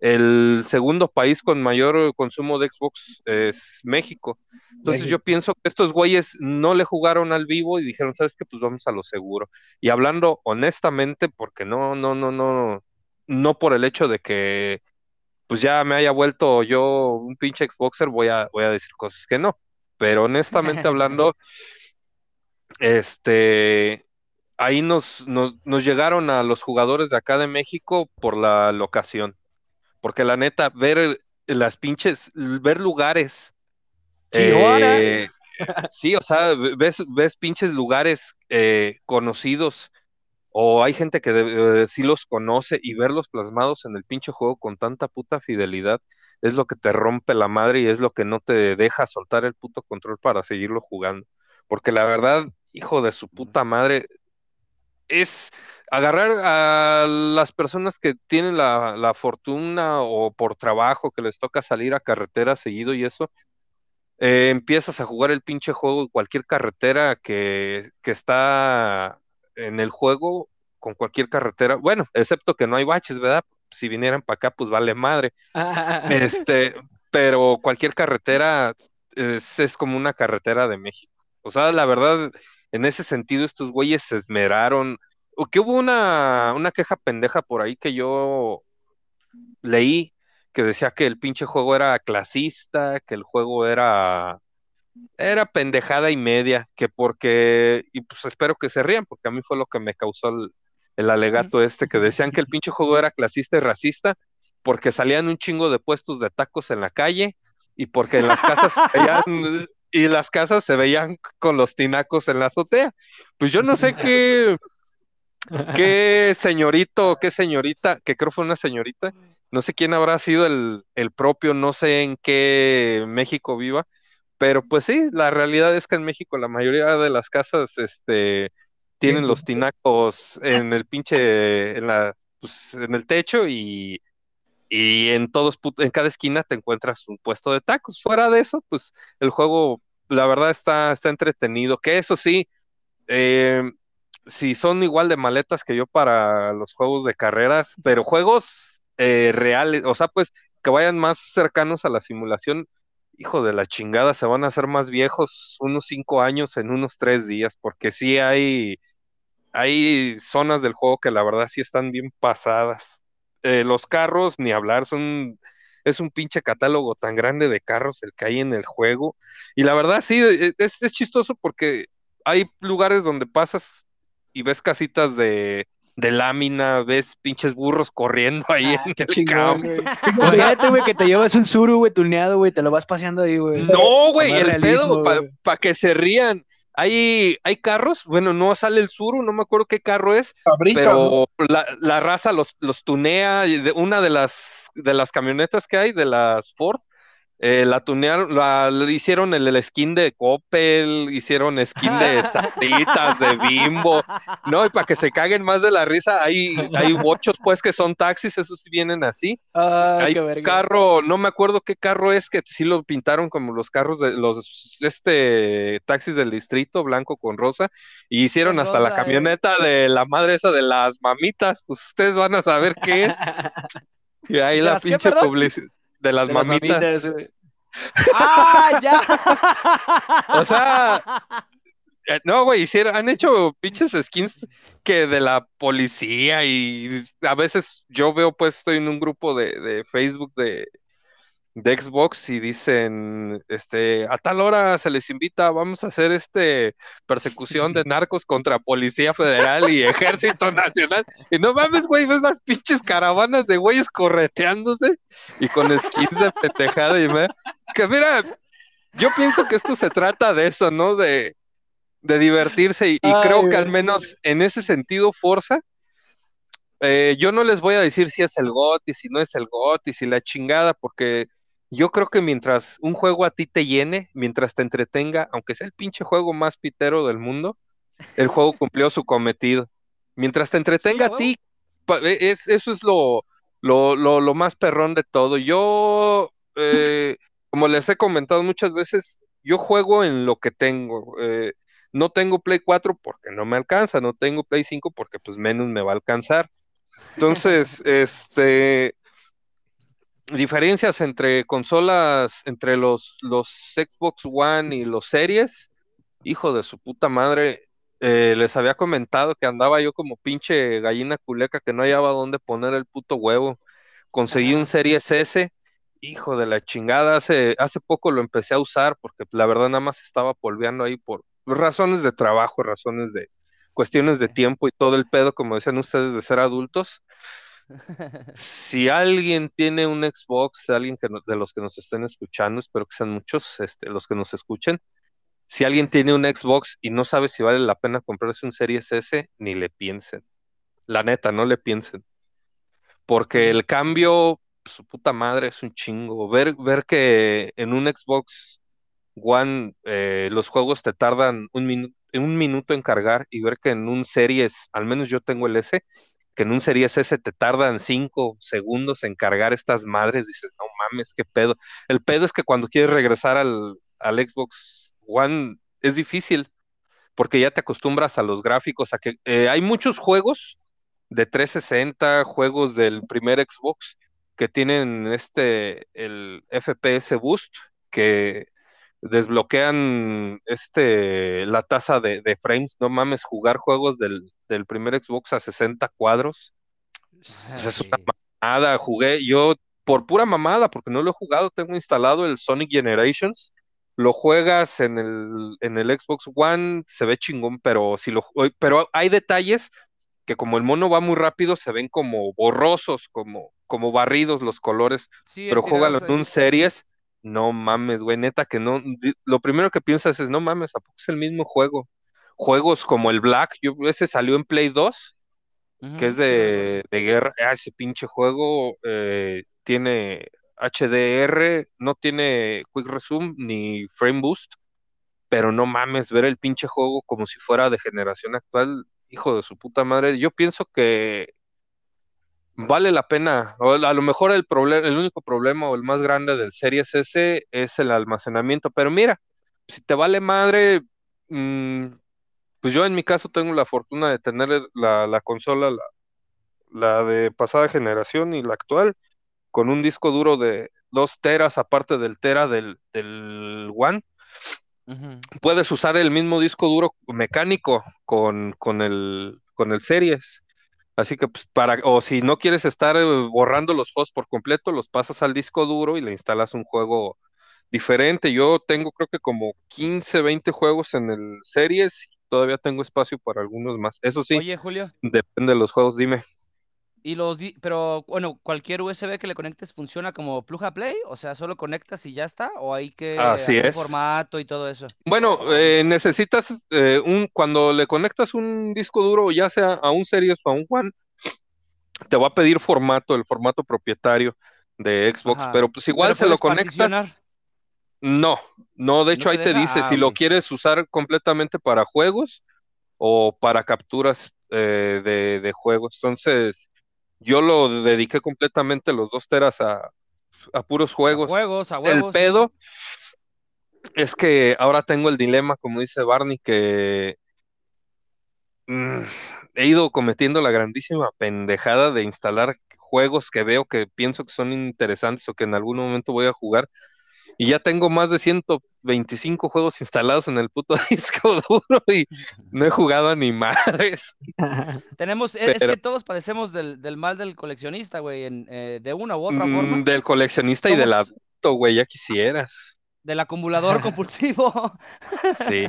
el segundo país con mayor consumo de Xbox es México. Entonces México. yo pienso que estos güeyes no le jugaron al vivo y dijeron, ¿sabes qué? Pues vamos a lo seguro. Y hablando honestamente, porque no, no, no, no, no por el hecho de que pues ya me haya vuelto yo un pinche Xboxer, voy a, voy a decir cosas que no. Pero honestamente hablando, este, ahí nos, nos, nos llegaron a los jugadores de acá de México por la locación. Porque la neta, ver las pinches, ver lugares. Tijuana. eh, sí, o sea, ves, ves pinches lugares eh, conocidos. O hay gente que eh, sí los conoce y verlos plasmados en el pinche juego con tanta puta fidelidad es lo que te rompe la madre y es lo que no te deja soltar el puto control para seguirlo jugando. Porque la verdad, hijo de su puta madre, es agarrar a las personas que tienen la, la fortuna o por trabajo que les toca salir a carretera seguido y eso, eh, empiezas a jugar el pinche juego, cualquier carretera que, que está en el juego, con cualquier carretera, bueno, excepto que no hay baches, ¿verdad? Si vinieran para acá, pues vale madre. <laughs> Este, pero cualquier carretera es, es como una carretera de México. O sea, la verdad, en ese sentido, estos güeyes se esmeraron. O que hubo una, una queja pendeja por ahí que yo leí que decía que el pinche juego era clasista, que el juego era era pendejada y media, que porque, y pues espero que se rían, porque a mí fue lo que me causó el, el alegato este, que decían que el pinche juego era clasista y racista, porque salían un chingo de puestos de tacos en la calle, y porque en las casas se veían, <laughs> y las casas se veían con los tinacos en la azotea. Pues yo no sé qué, qué señorito, qué señorita, que creo fue una señorita, no sé quién habrá sido el, el propio, no sé en qué México viva, pero pues sí, la realidad es que en México la mayoría de las casas, este, tienen los tinacos en el pinche, en la, pues, en el techo y, y en todos, en cada esquina te encuentras un puesto de tacos. Fuera de eso, pues el juego, la verdad está, está entretenido. Que eso sí, eh, si son igual de maletas que yo para los juegos de carreras, pero juegos eh, reales, o sea, pues que vayan más cercanos a la simulación, hijo de la chingada, se van a hacer más viejos unos cinco años en unos tres días, porque sí hay, hay zonas del juego que la verdad sí están bien pasadas. Eh, los carros, ni hablar, son, es un pinche catálogo tan grande de carros el que hay en el juego. Y la verdad sí, e- es, es chistoso porque hay lugares donde pasas y ves casitas de, de lámina, ves pinches burros corriendo ahí Ah, en el chingón, campo. güey. <laughs> Imagínate, güey, que te llevas un suru, güey, tuneado, güey, te lo vas paseando ahí, güey. No, güey, el realismo, pedo, para que se rían. Hay, hay carros, bueno, no sale el Suru, no me acuerdo qué carro es, Fabricas, ¿no? pero la, la raza los, los tunea. una de las, de las camionetas que hay, de las Ford, eh, la tunearon, la, hicieron el, el skin de Coppel, hicieron skin de Sabritas, de Bimbo, ¿no? Y para que se caguen más de la risa, hay, hay bochos, pues, que son taxis, esos sí vienen así. Ah, Hay verga. carro, no me acuerdo qué carro es, que sí lo pintaron como los carros de los este taxis del distrito, blanco con rosa, y hicieron Con hasta la eh. camioneta de la madre esa de las mamitas, pues ustedes van a saber qué es. <laughs> Y ahí ¿De la pinche publicidad de las De las mamitas. <laughs> ¡Ah, ya! O sea, Eh, No, güey, hicieron, han hecho pinches skins que de la policía y a veces yo veo, pues estoy en un grupo de, de Facebook de, de Xbox y dicen, este, a tal hora se les invita, vamos a hacer este persecución de narcos contra Policía Federal y Ejército Nacional. Y no mames, güey, ves las pinches caravanas de güeyes correteándose y con skins de pendejada y me... Que mira, yo pienso que esto se trata de eso, ¿no? De, de divertirse y, y Ay, creo que al menos en ese sentido Forza, eh, yo no les voy a decir si es el GOTY, si no es el GOTY, si la chingada, porque yo creo que mientras un juego a ti te llene, mientras te entretenga, aunque sea el pinche juego más pitero del mundo, el juego cumplió su cometido. Mientras te entretenga a ti, e- es, eso es lo, lo, lo, lo más perrón de todo. Yo, eh, como les he comentado muchas veces, yo juego en lo que tengo. eh, no tengo Play 4 porque no me alcanza, no tengo Play 5 porque pues menos me va a alcanzar. Entonces, <laughs> este, diferencias entre consolas, entre los, los Xbox One y los Series, hijo de su puta madre, eh, les había comentado que andaba yo como pinche gallina culeca que no hallaba dónde poner el puto huevo. Conseguí un Series S, hijo de la chingada, hace, hace poco lo empecé a usar porque la verdad nada más estaba polveando ahí por razones de trabajo, razones de cuestiones de tiempo y todo el pedo, como decían ustedes, de ser adultos. Si alguien tiene un Xbox, alguien que no- de los que nos estén escuchando, espero que sean muchos, este, los que nos escuchen. Si alguien tiene un Xbox y no sabe si vale la pena comprarse un Series S, ni le piensen. La neta, no le piensen. Porque el cambio, su puta madre, es un chingo. Ver, ver que en un Xbox One eh, los juegos te tardan un minuto, un minuto en cargar y ver que en un Series, al menos yo tengo el S, que en un Series S te tardan cinco segundos en cargar estas madres, dices, no mames, qué pedo. El pedo es que cuando quieres regresar al, Xbox One es difícil, porque ya te acostumbras a los gráficos, a que eh, hay muchos juegos de 360, juegos del primer Xbox, que tienen este, el FPS Boost, que desbloquean este, la tasa de, de frames. No mames, jugar juegos del, del primer Xbox a 60 cuadros. Pues es una mamada. Jugué yo por pura mamada, porque no lo he jugado. Tengo instalado el Sonic Generations. Lo juegas en el, en el Xbox One, se ve chingón, pero si lo pero hay detalles que como el mono va muy rápido, se ven como borrosos, como, como barridos los colores, Sí, pero juégalo en un series, no mames, güey, neta que no, lo primero que piensas es, no mames, ¿a poco es el mismo juego? Juegos como el Black, yo, ese salió en Play 2, Ujú, que es de, de guerra, ah, ese pinche juego eh, tiene HDR, no tiene Quick Resume ni Frame Boost, pero no mames, ver el pinche juego como si fuera de generación actual, hijo de su puta madre. Yo pienso que vale la pena, o a lo mejor el problema, el único problema o el más grande del Series S es el almacenamiento, pero mira, si te vale madre, mm, pues yo en mi caso tengo la fortuna de tener la, la consola, la, la de pasada generación y la actual, con un disco duro de 2 teras aparte del tera del, del One puedes usar el mismo disco duro mecánico con, con el, con el Series. Así que, pues, para, o si no quieres estar eh, borrando los juegos por completo, los pasas al disco duro y le instalas un juego diferente. Yo tengo creo que como 15, 20 juegos en el Series todavía tengo espacio para algunos más. Eso sí, Oye, Julio, depende de los juegos, dime. y los di- pero bueno, cualquier USB que le conectes funciona como plug and play, o sea, solo conectas y ya está, o hay que Así hacer es. formato y todo eso. Bueno, eh, necesitas eh, un, cuando le conectas un disco duro, ya sea a un Series o a un One, te va a pedir formato, el formato propietario de Xbox, Ajá. pero pues igual Pero se lo conectas. particionar. No, no, de hecho ¿No ahí te dice Ah, si lo quieres usar completamente para juegos o para capturas eh, de, de juegos. Entonces, yo lo dediqué completamente los dos teras a, a puros A juegos. juegos, a El huevos. pedo es que ahora tengo el dilema, como dice Barney, que mm, he ido cometiendo la grandísima pendejada de instalar juegos que veo que pienso que son interesantes o que en algún momento voy a jugar. Y ya tengo más de 125 juegos instalados en el puto <laughs> disco duro y no he jugado a ni madres. <laughs> Tenemos, es, es que todos padecemos del, del mal del coleccionista, güey, en, eh, de una u otra forma, Mm, del coleccionista y del adulto, güey, ya quisieras. del acumulador <laughs> compulsivo. Sí.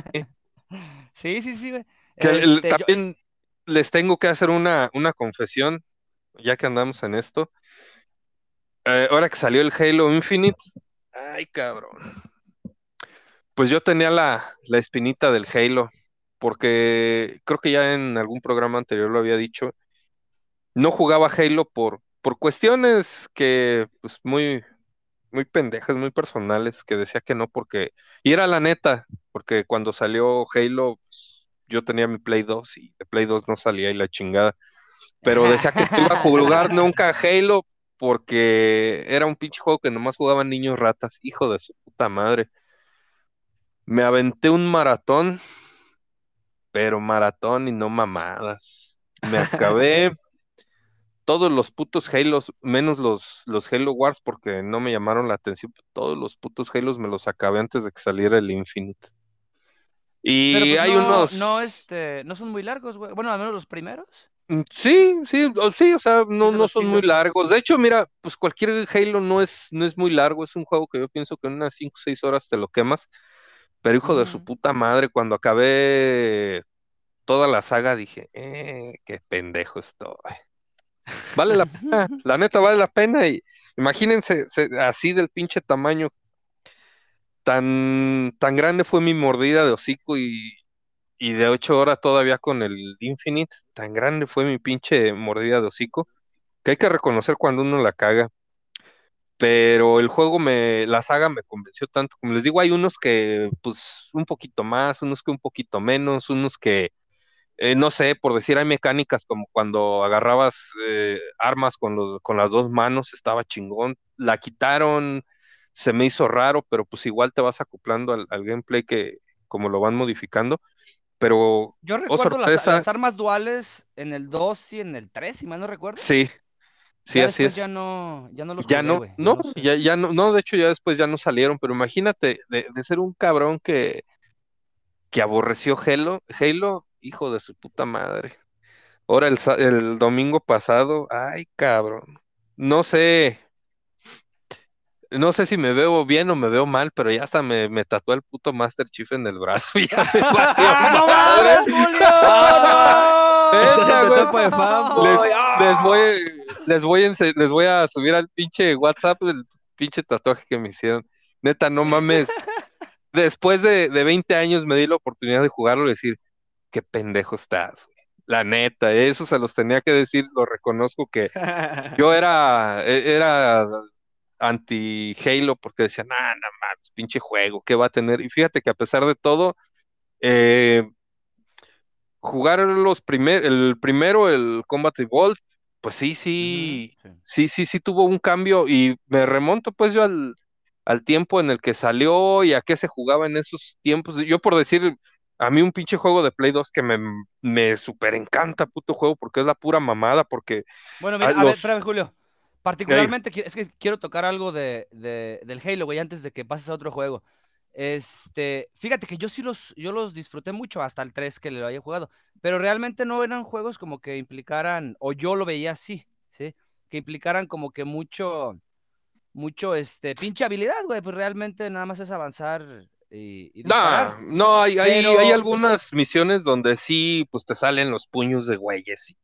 Sí, sí, sí, güey. Que Este, yo- también les tengo que hacer una, una confesión, ya que andamos en esto. Eh, ahora que salió el Halo Infinite, ay cabrón. Pues yo tenía la, la espinita del Halo, porque creo que ya en algún programa anterior lo había dicho. No jugaba Halo por, por cuestiones que, pues, muy, muy pendejas, muy personales, que decía que no, porque, y era la neta, porque cuando salió Halo, pues, yo tenía mi Play 2 y de Play 2 no salía y la chingada. Pero decía que iba a jugar <laughs> nunca Halo porque era un pinche juego que nomás jugaban niños ratas, hijo de su puta madre. Me aventé un maratón, pero maratón y no mamadas. Me acabé <laughs> todos los putos Halos, menos los, los Halo Wars, porque no me llamaron la atención. Todos los putos Halos me los acabé antes de que saliera el Infinite. Y pero pues hay no, unos. no, este, no son muy largos, güey. Bueno, al menos los primeros. Mm, Sí, sí, o- sí, o sea, no, no son muy largos. De hecho, mira, pues cualquier Halo no es, no es muy largo, es un juego que yo pienso que en unas 5 o 6 horas te lo quemas. Pero hijo de su puta madre, cuando acabé toda la saga dije, eh, qué pendejo estoy. Vale la pena, <laughs> la neta vale la pena. Y imagínense se- así del pinche tamaño, tan, tan grande fue mi mordida de hocico y, y de 8 horas todavía con el Infinite, tan grande fue mi pinche mordida de hocico, que hay que reconocer cuando uno la caga. Pero el juego me, la saga me convenció tanto. Como les digo, hay unos que, pues, un poquito más, unos que un poquito menos, unos que, eh, no sé, por decir, hay mecánicas como cuando agarrabas eh, armas con, los, con las dos manos, estaba chingón. La quitaron, se me hizo raro, pero pues igual te vas acoplando al, al gameplay que como lo van modificando. Pero, Yo oh recuerdo las, sorpresa, las armas duales en el 2 y en el 3, si mal no recuerdo. sí, sí, Ya así es. Ya no, ya no los Ya jugué, no, no, ya, ya no, no, de hecho ya después ya no salieron, pero imagínate de, de ser un cabrón que, que aborreció Halo, Halo, hijo de su puta madre. Ahora el, el domingo pasado, ay cabrón, no sé, no sé si me veo bien o me veo mal, pero ya hasta me, me tatué el puto Master Chief en el brazo, <laughs> ya me valió ¡Ah, <laughs> no madre. <laughs> Les, ¡Ah! les voy, les voy les voy a subir al pinche WhatsApp el pinche tatuaje que me hicieron. Neta, no mames. Después de, de 20 años me di la oportunidad de jugarlo y decir, qué pendejo estás, güey. La neta, eso se los tenía que decir, lo reconozco que yo era, e- era anti Halo porque decía, nah, no mames, pinche juego, ¿qué va a tener? Y fíjate que a pesar de todo, eh, jugar los primer, el primero, el Combat Evolved, pues sí, sí, sí. sí, sí, sí tuvo un cambio y me remonto pues yo al, al tiempo en el que salió y a qué se jugaba en esos tiempos. Yo por decir, a mí un pinche juego de Play 2 que me, me súper encanta, puto juego, porque es la pura mamada, porque Bueno, mira, Ah, a ver, espérame, Julio. Particularmente, es que quiero tocar algo de, de- del Halo, güey, antes de que pases a otro juego. Este, fíjate que yo sí los, yo los disfruté mucho hasta el 3 que lo haya jugado, pero realmente no eran juegos como que implicaran, o yo lo veía así, ¿sí? Que implicaran como que mucho, mucho, este, pinche habilidad, güey, pues realmente nada más es avanzar y, y. Nah, no, hay, hay, Pero- hay algunas misiones donde sí, pues te salen los puños de güeyes y,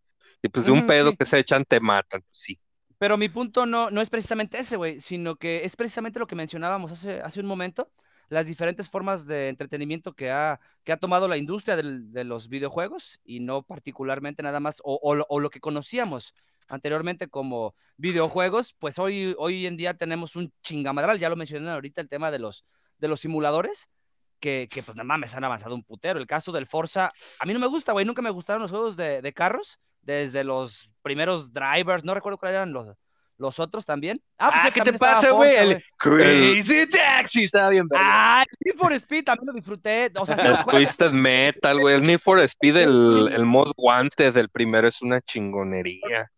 y pues de un pedo sí. que se echan te matan, pues sí. Pero mi punto no, no es precisamente ese, güey, sino que es precisamente lo que mencionábamos hace, hace un momento, las diferentes formas de entretenimiento que ha, que ha tomado la industria del- de los videojuegos y no particularmente nada más, o, o o lo que conocíamos anteriormente como videojuegos, pues hoy, hoy en día tenemos un chingamadral, ya lo mencioné ahorita, el tema de los, de los simuladores, que, que pues no mames, han avanzado un putero. El caso del Forza, a mí no me gusta, güey, nunca me gustaron los juegos de, de carros, desde los primeros drivers, no recuerdo cuáles eran los, los otros también. Ah, pues, ¿qué también te pasa, güey? El Crazy Taxi estaba bien. Ah, Need for Speed también lo disfruté. O sea, sí El. Twisted Metal, güey, el Need for Speed, el, Sí. el Most Wanted del primero es una chingonería.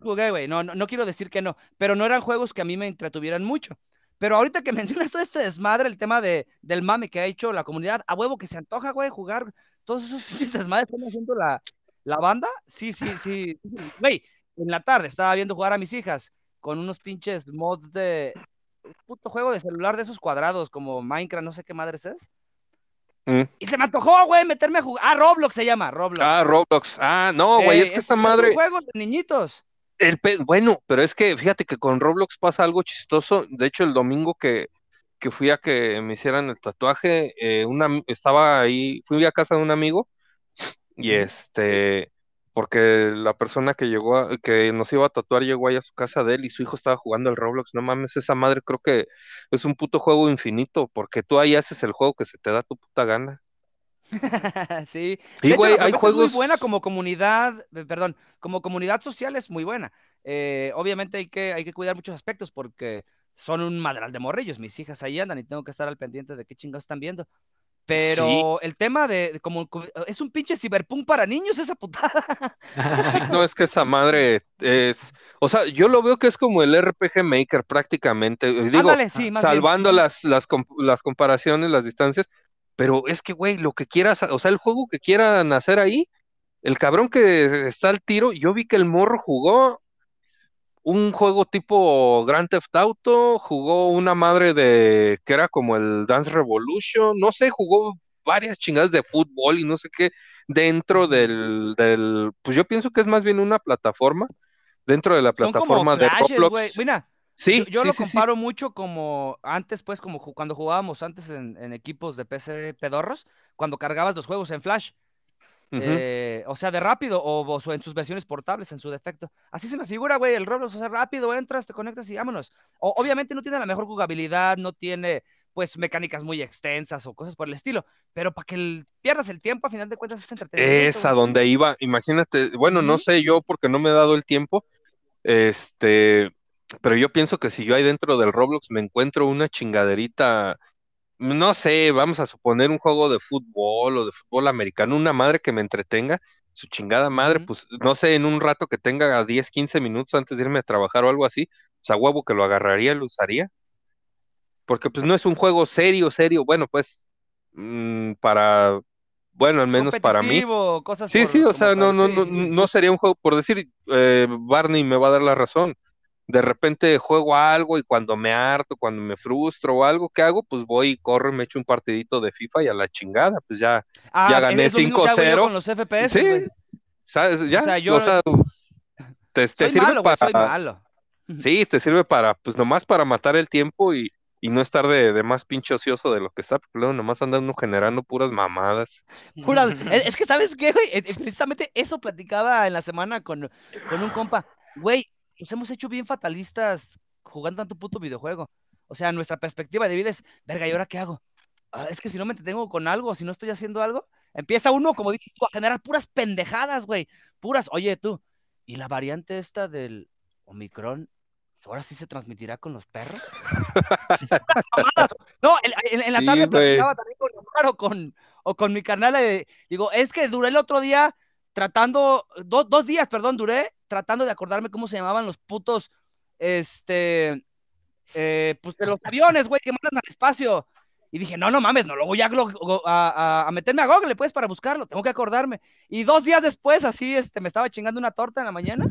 jugué, güey. No, no, no quiero decir que no, pero no eran juegos que a mí me entretuvieran mucho. Pero ahorita que <laughs> mencionas todo este desmadre, el tema de, del mame que ha hecho la comunidad, a huevo que se antoja, güey, jugar todos esos <laughs> pinches desmadres están haciendo la, la banda. Sí, sí, sí. Güey, en la tarde estaba viendo jugar a mis hijas con unos pinches mods de un puto juego de celular de esos cuadrados como Minecraft, no sé qué madres es. Mm. Y se me antojó, güey, meterme a jugar. Ah, Roblox se llama, Roblox. Ah, Roblox. Ah, no, güey, Eh, es que es- esa madre. juego de niñitos. El pe- bueno, pero es que fíjate que con Roblox pasa algo chistoso. De hecho, el domingo que, que fui a que me hicieran el tatuaje, eh, una, estaba ahí, fui a casa de un amigo y este, porque la persona que llegó, a- que nos iba a tatuar llegó ahí a su casa de él y su hijo estaba jugando el Roblox. No mames, esa madre creo que es un puto juego infinito, porque tú ahí haces el juego que se te da tu puta gana. <laughs> sí. Hecho, güey, hay propuesta es juegos. muy buena como comunidad, eh, perdón, como comunidad social es muy buena. Eh, obviamente hay que, hay que cuidar muchos aspectos porque son un madral de morrillos. Mis hijas ahí andan y tengo que estar al pendiente de qué chingados están viendo. Pero el tema de, como, es un pinche ciberpunk para niños esa putada. Sí, <laughs> no, es que esa madre es, o sea, yo lo veo que es como el RPG Maker prácticamente, eh, digo, Ándale, sí, más bien. salvando las, las, las comparaciones, las distancias, pero es que, güey, lo que quieras, o sea, el juego que quieran hacer ahí, el cabrón que está al tiro, yo vi que el morro jugó un juego tipo Grand Theft Auto, jugó una madre de, que era como el Dance Revolution, no sé, jugó varias chingadas de fútbol y no sé qué dentro del, del, pues yo pienso que es más bien una plataforma, dentro de la Son como plataforma de Roblox. Mira, Sí, yo, yo sí, lo sí, sí. comparo mucho como antes, pues, como cuando jugábamos antes en, en equipos de PC pedorros, cuando cargabas los juegos en Flash. Eh, o sea, de rápido o, en sus versiones portables, en su defecto. Así se me figura, güey, el Roblox, o sea, rápido, entras, te conectas y vámonos. O- obviamente no tiene la mejor jugabilidad, no tiene, pues, mecánicas muy extensas o cosas por el estilo, pero para que el- pierdas el tiempo, a final de cuentas es entretenimiento. Es a donde iba, imagínate, bueno, no sé yo porque no me he dado el tiempo, este, Pero yo pienso que si yo ahí dentro del Roblox me encuentro una chingaderita, no sé, vamos a suponer un juego de fútbol o de fútbol americano, una madre que me entretenga, su chingada madre, pues no sé, en un rato que tenga 10, 15 minutos antes de irme a trabajar o algo así, pues a huevo que lo agarraría lo usaría. Porque pues no es un juego serio, serio, bueno, pues mm, para, bueno, al menos para mí. Cosas Sí, por, sí, o sea, no, no, no, no sería un juego, por decir, eh, Barney me va a dar la razón. De repente juego algo y cuando me harto, cuando me frustro o algo, ¿qué hago? Pues voy y corro y me echo un partidito de FIFA y a la chingada, pues ya, ya Ah, gané es lo mismo que hago yo 5-0. con los FPS, Sí. ¿sabes? Ya, O sea, yo o sea, te, sirve malo, güey, soy para, malo. sí, te sirve para, pues nomás para matar el tiempo y, y no estar de, de más pinche ocioso de lo que está, porque luego nomás andan uno generando puras mamadas. Puras- <laughs> es, es que, ¿sabes qué, güey? Eh, eh, Precisamente eso platicaba en la semana con, con un compa. Güey, nos hemos hecho bien fatalistas jugando tanto puto videojuego. O sea, nuestra perspectiva de vida es, verga, ¿y ahora qué hago? Ah, es que si no me entretengo con algo, si no estoy haciendo algo, empieza uno, como dices tú, a generar puras pendejadas, güey. Puras, oye, tú, ¿y la variante esta del Omicron, ahora sí se transmitirá con los perros? <laughs> No, en, en- en la Sí, tarde platicaba también con Omar o con, o con mi carnal. eh, digo, es que duré el otro día tratando, do- dos días, perdón, duré tratando de acordarme cómo se llamaban los putos, este, eh, pues de <laughs> los aviones, güey, que mandan al espacio. Y dije, no, no mames, no lo voy a, meterme a Google, pues, para buscarlo, tengo que acordarme. Y dos días después, así, este, me estaba chingando una torta en la mañana.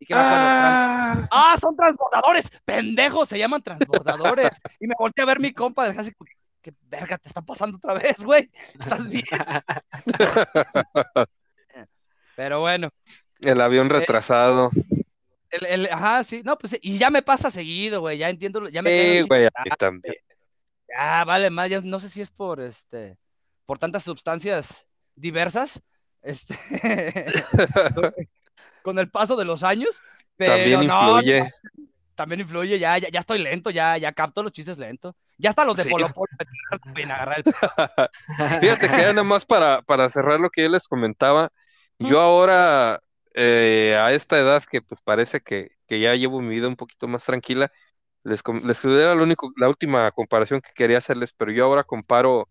Y que me acuerdo, Ah, ¡Ah, son transbordadores! ¡Pendejos! Se llaman transbordadores. <laughs> y me volteé a ver mi compa, así como, ¿qué verga te está pasando otra vez, güey? ¿Estás bien? <laughs> Pero bueno, el avión retrasado. el, el- ajá, sí, no, pues, y ya me pasa seguido, güey, ya entiendo, ya me Sí, güey, a mí también. ya, vale, más, ya no sé si es por, este, por tantas sustancias diversas, este, <laughs> con, el paso de los años, pero También no, influye. también influye, ya, ya, ya estoy lento, ya, ya capto los chistes lento. Ya hasta los de Sí. Polo Polo me pueden agarrar el <laughs> Fíjate que nada más para, para cerrar lo que yo les comentaba, yo ahora eh, a esta edad que pues parece que, que ya llevo mi vida un poquito más tranquila, les, les era lo único, la última comparación que quería hacerles, pero yo ahora comparo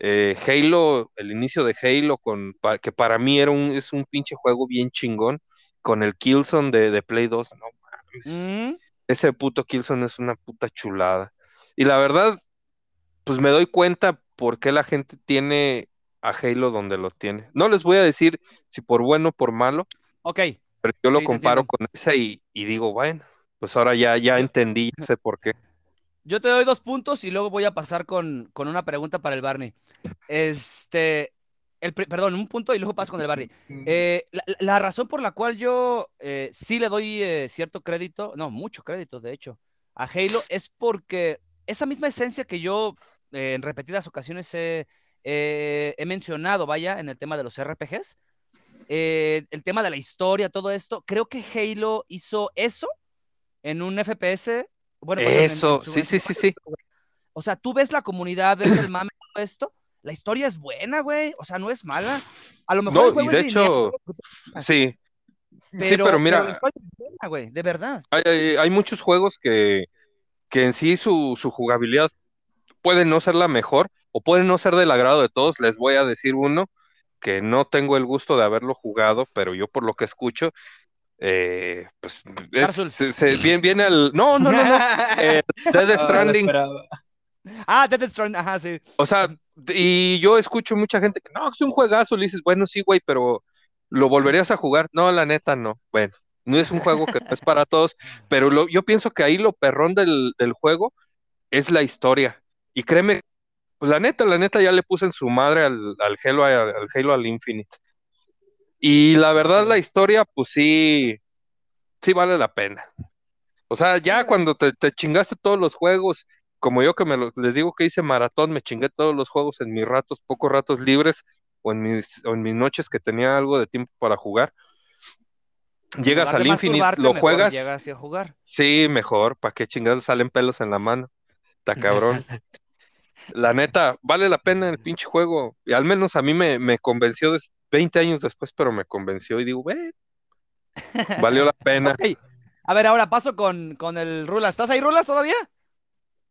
eh, Halo, el inicio de Halo, con, que para mí era un, es un pinche juego bien chingón, con el Killzone de, de Play 2, no mames. Mm, Ese puto Killzone es una puta chulada. Y la verdad, pues me doy cuenta por qué la gente tiene a Halo donde lo tiene. No les voy a decir si por bueno o por malo, ok, pero yo lo Sí, comparo con ese y, y digo, bueno, pues ahora ya, ya entendí, ya sé por qué. <laughs> yo te doy dos puntos y luego voy a pasar con, con una pregunta para el Barney. Este, el, perdón, un punto y luego paso con el Barney. Eh, la, la- razón por la cual yo eh, sí le doy eh, cierto crédito, no, mucho crédito, de hecho, a Halo es porque esa misma esencia que yo en repetidas ocasiones he, eh, he mencionado, vaya, en el tema de los RPGs, eh, el tema de la historia, todo esto, creo que Halo hizo eso en un FPS. Bueno, Eso, su- sí, sí, sí, sí. <laughs> O sea, tú ves la comunidad, ves el mame, todo esto, la historia es buena, güey, o sea, no es mala. A lo mejor el No, y juego de es lineal, hecho, sí, sí, pero la mira, historia es buena, güey, de verdad. hay, hay- hay muchos juegos que, que en sí su, su jugabilidad puede no ser la mejor o puede no ser del agrado de todos. Les voy a decir uno que no tengo el gusto de haberlo jugado, pero yo por lo que escucho, eh, pues es- se, se- viene, viene al... No, no, no, no. <laughs> eh, Death Ah, Stranding. Ah, Death Stranding, ajá, sí. O sea, y yo escucho mucha gente que no, es un juegazo, le dices, bueno, sí, güey, pero ¿lo volverías a jugar? No, la neta, no. Bueno, no es un juego que no es para todos, pero lo- yo pienso que ahí lo perrón del, del juego es la historia. Y créeme, pues la neta, la neta ya le puse en su madre al, al Halo, al, al Halo al Infinite. Y la verdad, la historia, pues sí, sí vale la pena. O sea, ya cuando te, te chingaste todos los juegos, como yo que me lo- les digo que hice maratón, me chingué todos los juegos en mis ratos, pocos ratos libres, o en mis, o en mis noches que tenía algo de tiempo para jugar. Llegas al Infinite, lo juegas, Llegas a jugar. sí, mejor, ¿para qué chingados salen pelos en la mano? Está cabrón. <laughs> La neta, vale la pena el pinche juego. Y al menos a mí me, me convenció des- 20 años después, pero me convenció y digo, ve, <laughs> valió la pena. A ver, ahora paso con, con el Rulas. ¿Estás ahí, Rulas, todavía?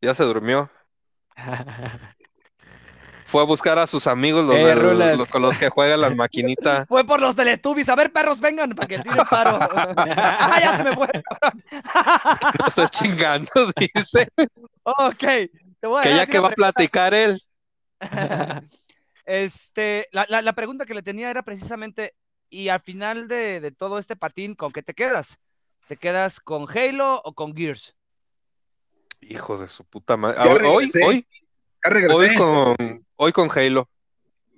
Ya se durmió. Fue a buscar a sus amigos, los, Eh, del- los con los que juegan las maquinitas. <laughs> Fue por los Teletubbies. A ver, perros, vengan para que tiren paro. <laughs> ah, ya se me fue. No estés chingando, dice. ok. Te voy a Que ya que va a platicar él. <laughs> Este, la, la- la pregunta que le tenía era precisamente, y al final de, de todo este patín, ¿con qué te quedas? ¿Te quedas con Halo o con Gears? Hijo de su puta madre. Ya Hoy, hoy, Ya regresé. hoy con, hoy con Halo.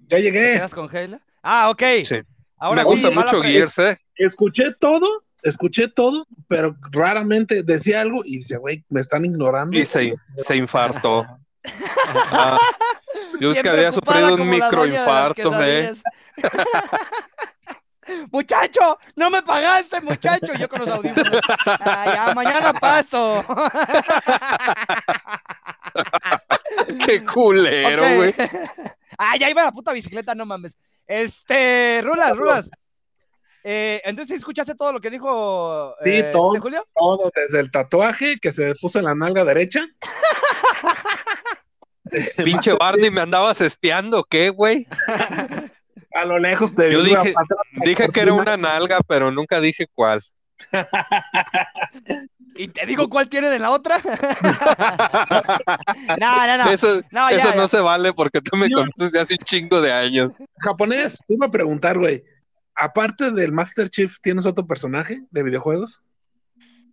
Ya ¿Te llegué. quedas con Halo? Ah, ok. Sí. Ahora Me sí, gusta mucho Gears, eh. Escuché todo, escuché todo, pero raramente decía algo y dice, güey, me están ignorando. Y se, se infartó. <laughs> Ah, yo es que había sufrido un microinfarto, eh. <laughs> Muchacho, no me pagaste, muchacho. Yo con los audífonos. Ah, ya, mañana paso. <laughs> Qué culero, güey. ah, ya iba la puta bicicleta, no mames. Este, Rulas, Rulas. Eh, entonces, ¿sí ¿escuchaste todo lo que dijo Sí, eh, todo. este Julio? Todo, desde el tatuaje que se puso en la nalga derecha. <laughs> Pinche Barney, me andabas espiando, ¿qué, güey? A lo lejos te Yo dije- Dije que era una nalga, pero nunca dije cuál. ¿Y te digo cuál tiene de la otra? <laughs> no, no, no. Eso, No, ya, eso ya. no se vale porque tú me conoces de hace un chingo de años. Japonés, te iba a preguntar, güey. Aparte del Master Chief, ¿tienes otro personaje de videojuegos?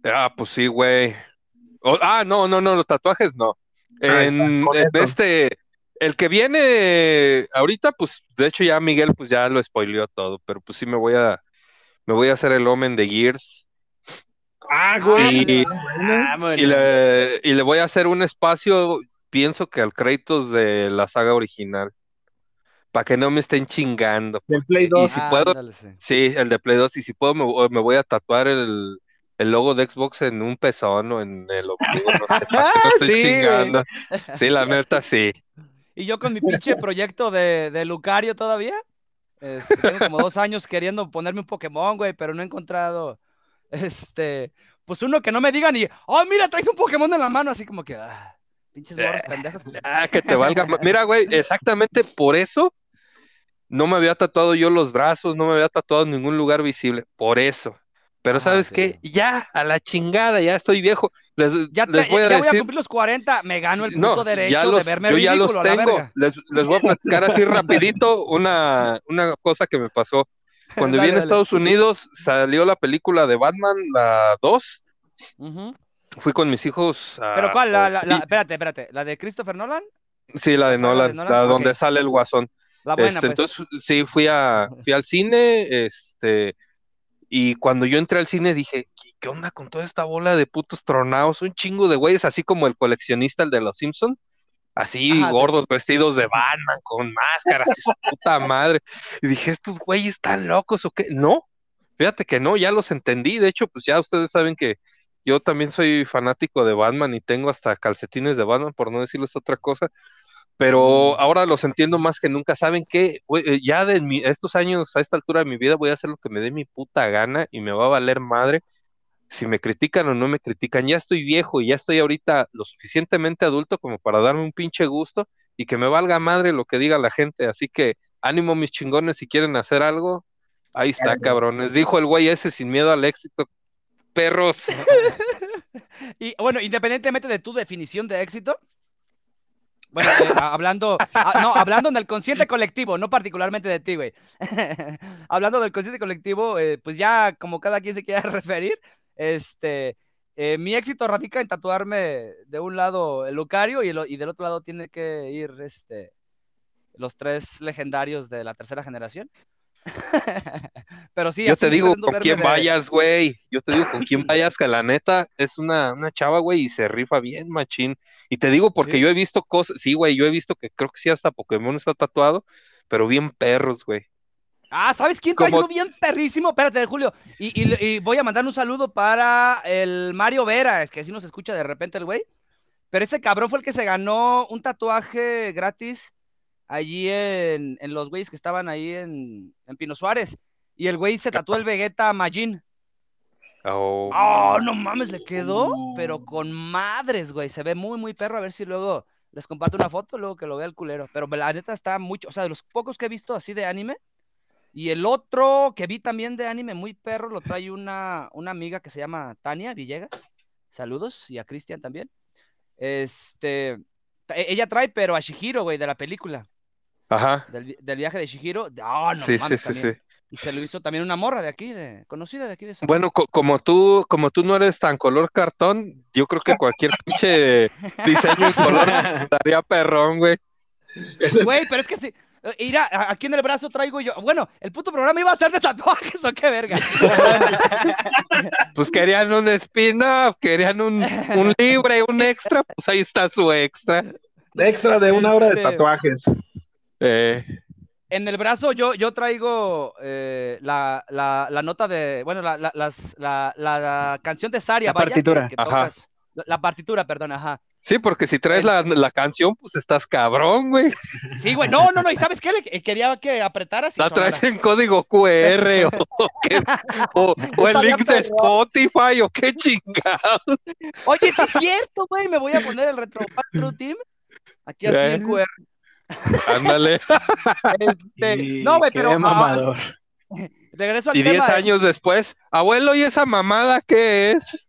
Ah, pues sí, güey. Ah, no, no, no, los tatuajes no. Ah, En, este, el que viene ahorita, pues, de hecho ya Miguel, pues ya lo spoileó todo, pero pues sí me voy a, me voy a hacer el Omen de Gears Ah, güey. Y- Vámonos. y le, y le voy a hacer un espacio, pienso que al Kratos de la saga original, para que no me estén chingando. Del Play Y 2. si puedo- Ándale, sí. Sí, el de Play 2, y si puedo me, me voy a tatuar el, el logo de Xbox en un pezón o en el ombligo, no sé, para que no <laughs> esté Sí, chingando. Sí, la neta, sí. Y yo con mi pinche proyecto de, de Lucario todavía. Este, tengo como dos años queriendo ponerme un Pokémon, güey, pero no he encontrado. Este. Pues uno que no me diga ni. ¡Oh, mira, traes un Pokémon en la mano! Así como que. Ah, pinches morros pendejas. Ah, que te valga. Mira, güey, exactamente por eso no me había tatuado yo los brazos, no me había tatuado en ningún lugar visible. Por eso. Pero Ah, ¿sabes qué? Ya, a la chingada, ya estoy viejo. Les, Ya, te- les voy a ya voy a decir. cumplir los 40, me gano el puto No, derecho ya de los, verme yo ya los ridículo a la tengo. Les, les voy a platicar así rapidito una, una cosa que me pasó. <laughs> Cuando viví en dale. Estados Unidos, salió la película de Batman, la 2. Ujú. Fui con mis hijos a... ¿Pero cuál? La, la, la- espérate, espérate. ¿La de Christopher Nolan? sí, la de Nolan, la donde sale el Guasón. La buena, Este, pues. entonces, sí, fui a, fui al cine, este, y cuando yo entré al cine dije, ¿qué, qué onda con toda esta bola de putos tronados? Un chingo de güeyes, así como el coleccionista, el de los Simpson, así Ajá, sí. gordos, vestidos de Batman, con máscaras y su puta madre. Y dije, ¿estos güeyes están locos o qué? No, fíjate que no, ya los entendí. De hecho, pues ya ustedes saben que yo también soy fanático de Batman y tengo hasta calcetines de Batman, por no decirles otra cosa. Pero ahora los entiendo más que nunca. Saben que ya de mi- estos años, a esta altura de mi vida, voy a hacer lo que me dé mi puta gana y me va a valer madre si me critican o no me critican. Ya estoy viejo y ya estoy ahorita lo suficientemente adulto como para darme un pinche gusto y que me valga madre lo que diga la gente. Así que ánimo, mis chingones, si quieren hacer algo. Ahí está, cabrones. Dijo el güey ese sin miedo al éxito. Perros. <laughs> Y bueno, independientemente de tu definición de éxito, bueno, eh, hablando, no, hablando en el consciente colectivo, no particularmente de ti, güey. <laughs> hablando del consciente colectivo, eh, pues ya como cada quien se quiera <laughs> referir, este, eh, mi éxito radica en tatuarme de un lado el Lucario y, el- y del otro lado tiene que ir, este, los tres legendarios de la tercera generación. <laughs> Pero sí, Yo te digo con quién de- vayas, güey. Yo te digo con quién vayas, que la neta es una, una chava, güey, y se rifa bien, machín. Y te digo porque ¿Sí? yo he visto cosas, sí, güey, yo he visto que creo que sí hasta Pokémon está tatuado, pero bien perros, güey. Ah, ¿sabes quién trae Como- uno bien perrísimo? Espérate, Julio. Y, y- y voy a mandar un saludo para el Mario Vera, es que así nos escucha de repente el güey. Pero ese cabrón fue el que se ganó un tatuaje gratis allí en, en los güeyes que estaban ahí en, en Pino Suárez. Y el güey se tatuó el Vegeta Majin. Oh. Oh, no mames, le quedó, pero con madres, güey. Se ve muy, muy perro. A ver si luego les comparto una foto, luego que lo vea el culero. Pero la neta está mucho, o sea, de los pocos que he visto así de anime. Y el otro que vi también de anime muy perro lo trae una, una amiga que se llama Tania Villegas. Saludos, y a Cristian también. Este, e- ella trae, pero a Shihiro, güey, de la película, Ajá. del, vi- del viaje de Shihiro. Ah, no sí, sí, mames, sí, sí. Y se lo hizo también una morra de aquí, de, conocida de aquí de San Bueno, co- como tú, como tú no eres tan color cartón, yo creo que cualquier <laughs> pinche diseño en color daría perrón, güey. Güey, pero es que sí. eh, Mira, aquí en el brazo traigo yo. Bueno, el puto programa iba a ser de tatuajes o qué verga. Pues querían un spin-off, querían un, un libre, un extra, pues ahí está su extra. extra de una hora de Este- tatuajes. Eh, En el brazo yo, yo traigo eh, la, la, la nota de. Bueno, la, la, las- la, la- la canción de Saria, La vaya, partitura. que Ajá. tocas. La, la partitura, perdón, ajá. sí, porque si traes la, la canción, pues estás cabrón, güey. Sí, güey. No, no, no. ¿Y sabes qué? Le- quería que apretaras y La traes en código QR o, o <laughs> qué- o- o el link de. Spotify o qué chingados. Oye, está cierto, güey. Me voy a poner el Retro True Team. Aquí así en Eh. QR. Ándale. Este, Y no, güey, qué pero. ah, mamador. regreso al Y 10 tema. eh. años después, abuelo, ¿y esa mamada qué es?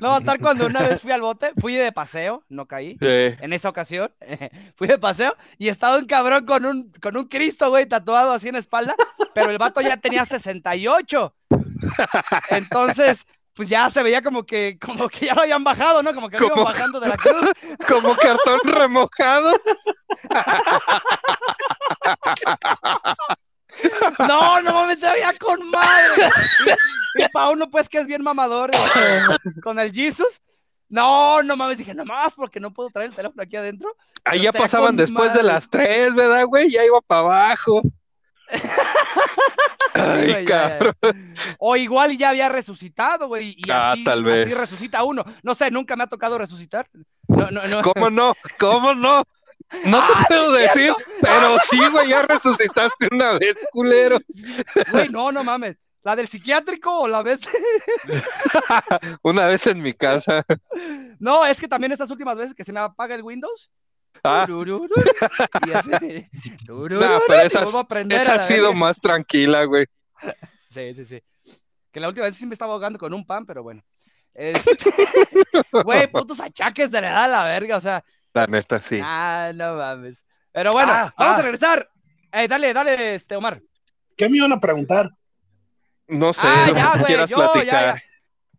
No va a estar cuando una vez fui al bote, fui de paseo, no caí. En esa ocasión, <laughs> fui de paseo y estaba un cabrón con un, con un Cristo, güey, tatuado así en la espalda, pero el vato ya tenía 68. Entonces, pues ya se veía como que, como que ya lo habían bajado, ¿no? Como que lo iban bajando de la cruz. <laughs> como cartón remojado. No, no mames, se veía con madre. Y, y pa' uno, pues, que es bien mamador eh, con el Jesus. No, no mames, dije, nomás porque no puedo traer el teléfono aquí adentro. Ahí ya pasaban después de las 3, ¿verdad, güey? Ya iba para abajo. Sí, ya, ya. O igual ya había resucitado, güey, y Ah, así, tal así vez. resucita uno. No sé, nunca me ha tocado resucitar. No, no, no. ¿Cómo no? ¿Cómo no? No te Ah, puedo sí decir, pero sí, güey, ya resucitaste una vez, culero. Güey, no, no mames. ¿La del psiquiátrico o la vez? <laughs> Una vez en mi casa. No, es que también estas últimas veces que se me apaga el Windows. Ah, turururu, y así, turururu, <laughs> Nah, pero y esa- ha la sido verga. más tranquila, güey. <laughs> Sí, sí, sí. Que la última vez sí me estaba ahogando con un pan, pero bueno. Este, <laughs> Güey, putos achaques de la edad a la verga, o sea. La neta, sí. Ah, no mames. Pero bueno, Ah, vamos ah. a regresar. Eh, dale, dale, este, Omar. ¿Qué me iban a preguntar? No sé, Ah, lo ya, que güey, quieras yo, ya, platicar. ya.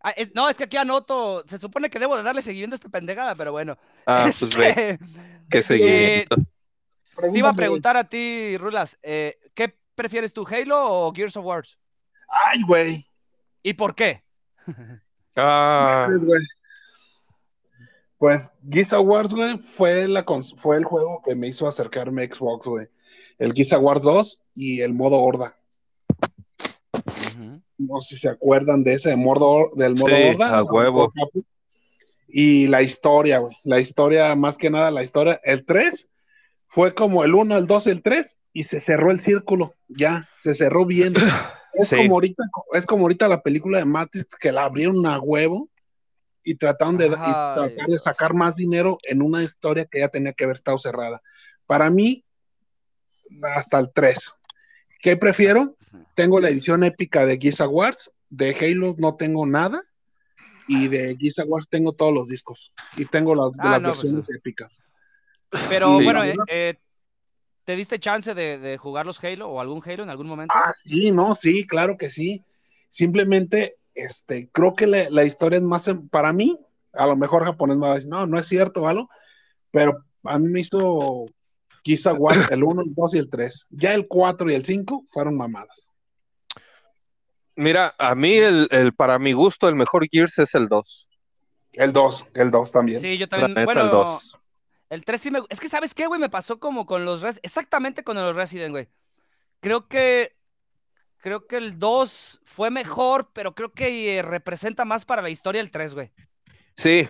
Ah, es- no, es que aquí anoto. Se supone que debo de darle seguimiento a esta pendejada, pero bueno. Ah, pues ve, Este, qué <laughs> seguimiento. te iba a preguntar a ti, Rulas, eh, ¿qué prefieres tú, Halo o Gears of War? Ay, güey. ¿Y por qué? <laughs> Ah, Pues. Pues Gears of Wars, güey, fue, la cons- fue el juego que me hizo acercarme a Xbox, güey. El Gears of Wars 2 y el modo horda. No sé si se acuerdan de ese, de modo, del modo Sí, horda. a huevo. Y la historia, güey. La historia, más que nada, la historia. El 3 fue como el 1, el 2 y el 3 y se cerró el círculo. Ya, se cerró bien. <coughs> Es, Sí. como ahorita, es como ahorita la película de Matrix que la abrieron a huevo y trataron de, y Ay, tratar de Dios. sacar más dinero en una historia que ya tenía que haber estado cerrada. Para mí, hasta el 3. ¿Qué prefiero? Tengo la edición épica de Gears of Wars. De Halo no tengo nada. Y de of Wars tengo todos los discos. Y tengo las, Ah, las no, pues, versiones épicas. Pero Sí. bueno, eh, eh, ¿te diste chance de, de jugar los Halo o algún Halo en algún momento? Ah, sí, no, sí, claro que sí. Simplemente, este, creo que la, la historia es más, em- para mí, a lo mejor japonés me va a decir, no, no es cierto, ¿vale? Pero a mí me hizo Gears of War, el 1, el 2 y el 3. Ya el 4 y el 5 fueron mamadas. Mira, a mí, el, el- para mi gusto, el mejor Gears es el 2. El 2, el 2 también. Sí, yo también. neta, bueno, el 2. El 3 sí me... Es que, ¿sabes qué, güey? Me pasó como con los... Res- Exactamente con los Resident, güey. Creo que... Creo que el 2 fue mejor, pero creo que eh, representa más para la historia el 3, güey. Sí,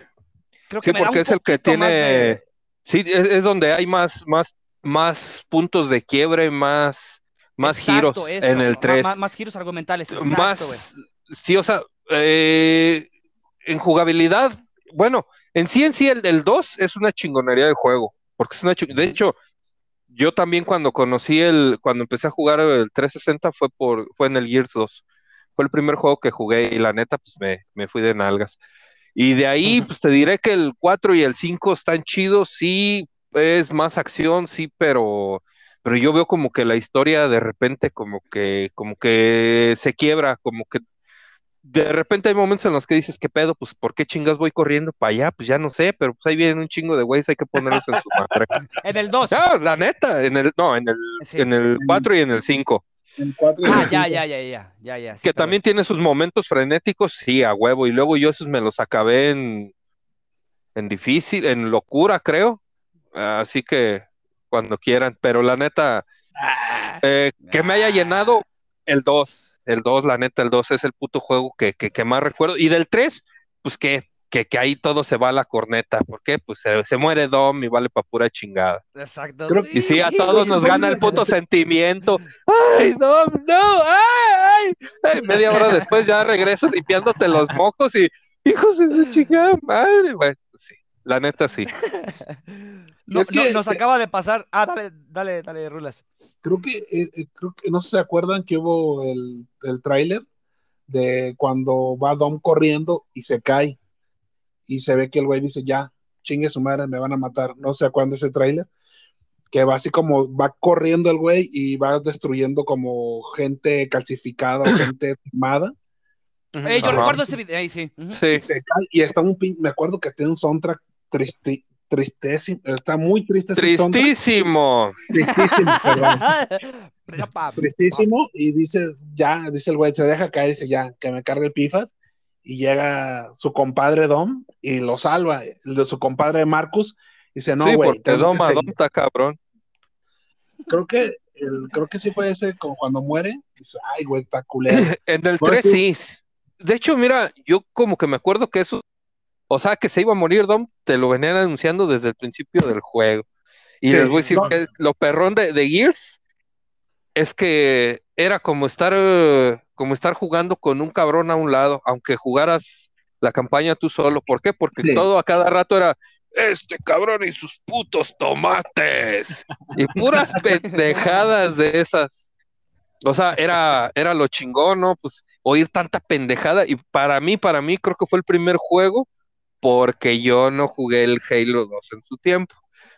Creo que sí, porque es el que tiene. de- Sí, es, es donde hay más, más, más puntos de quiebre, más, más Exacto, giros eso, en el ma- 3. ma- Más, giros argumentales. Exacto, más, sí, o sea, eh, en jugabilidad, bueno, en sí en sí el del 2 es una chingonería de juego, porque es una de hecho, yo también cuando conocí el, cuando empecé a jugar el 360 fue por, fue en el Gears 2. Fue el primer juego que jugué y la neta, pues me, me fui de nalgas. Y de ahí, pues te diré que el 4 y el 5 están chidos, sí, es más acción, sí, pero, pero yo veo como que la historia de repente como que, como que se quiebra, como que de repente hay momentos en los que dices, ¿qué pedo? Pues, ¿por qué chingas voy corriendo para allá? Pues ya no sé, pero pues ahí vienen un chingo de güeyes, hay que ponerlos en su <laughs> madre. en el 2. No, la neta, en el, no, en el, en el 4 y en el 5. Ah, ya, ya, ya, ya, ya, ya. que también tiene sus momentos frenéticos, sí, a huevo, y luego yo esos me los acabé en, en difícil, en locura, creo. Así que cuando quieran, pero la neta, ah. eh, que me haya llenado el 2 el 2, la neta, el 2 es el puto juego que, que, más recuerdo. Y del 3, pues que, que, que, ahí todo se va a la corneta. ¿Por qué? Pues se, muere Dom y vale pa' pura chingada. Exacto. y sí, a todos nos gana el puto sentimiento. <laughs> ¡Ay, Dom, no! ¡Ay, ay! Media hora después ya regresas limpiándote los mocos y hijos de su chingada madre. Sí, la neta sí. <laughs> no, nos acaba de pasar. Ah, dale, dale, dale, Rulas creo que, eh, eh, creo que no se acuerdan que hubo el, el tráiler de cuando va Dom corriendo y se cae y se ve que el güey dice ya, chingue su madre, me van a matar. No sé a cuándo ese tráiler. Que va así como va corriendo el güey y va destruyendo como gente calcificada o gente <laughs> firmada. Eh, yo recuerdo ese video ahí, sí. Sí. Y está un pin, me acuerdo que tiene un soundtrack triste, tristísimo, está muy triste. Tristísimo. Tristísimo, perdón. <laughs> Tristísimo, y dice, ya, dice el güey, se deja caer, dice, ya, que me cargue el pifas, y llega su compadre Dom y lo salva, el de su compadre Marcus, dice, no, güey. Sí, porque Dom, Dom está cabrón. Creo que, creo que sí puede ser como cuando muere, dice, ay, güey, está culero. <laughs> en el 3 sí. De hecho, mira, yo como que me acuerdo que eso o sea, que se iba a morir Dom, te lo venían anunciando desde el principio del juego. Y les voy a decir que lo perrón de, Gears es que era como estar, como estar jugando con un cabrón a un lado, aunque jugaras la campaña tú solo. ¿Por qué? Porque todo a cada rato era este cabrón y sus putos tomates. y puras <laughs> pendejadas de esas. O sea, era, era lo chingón, ¿no? Pues oír tanta pendejada. Y para mí, para mí, creo que fue el primer juego porque yo no jugué el Halo 2 en su tiempo.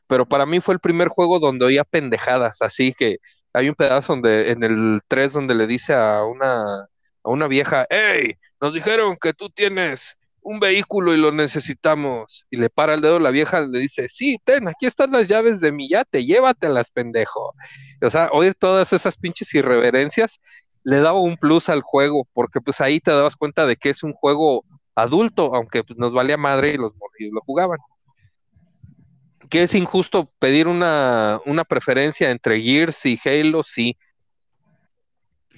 Pero para mí fue el primer juego donde oía pendejadas, así que hay un pedazo donde, en el 3 donde le dice a una, a una vieja, hey, nos dijeron que tú tienes un vehículo y lo necesitamos. Y le para el dedo la vieja, le dice, sí, ten, aquí están las llaves de mi yate, llévatelas, pendejo. O sea, oír todas esas pinches irreverencias le daba un plus al juego, porque pues ahí te dabas cuenta de que es un juego adulto, aunque pues, nos valía madre y los morrillos lo jugaban. Que es injusto pedir una, una preferencia entre Gears y Halo, sí.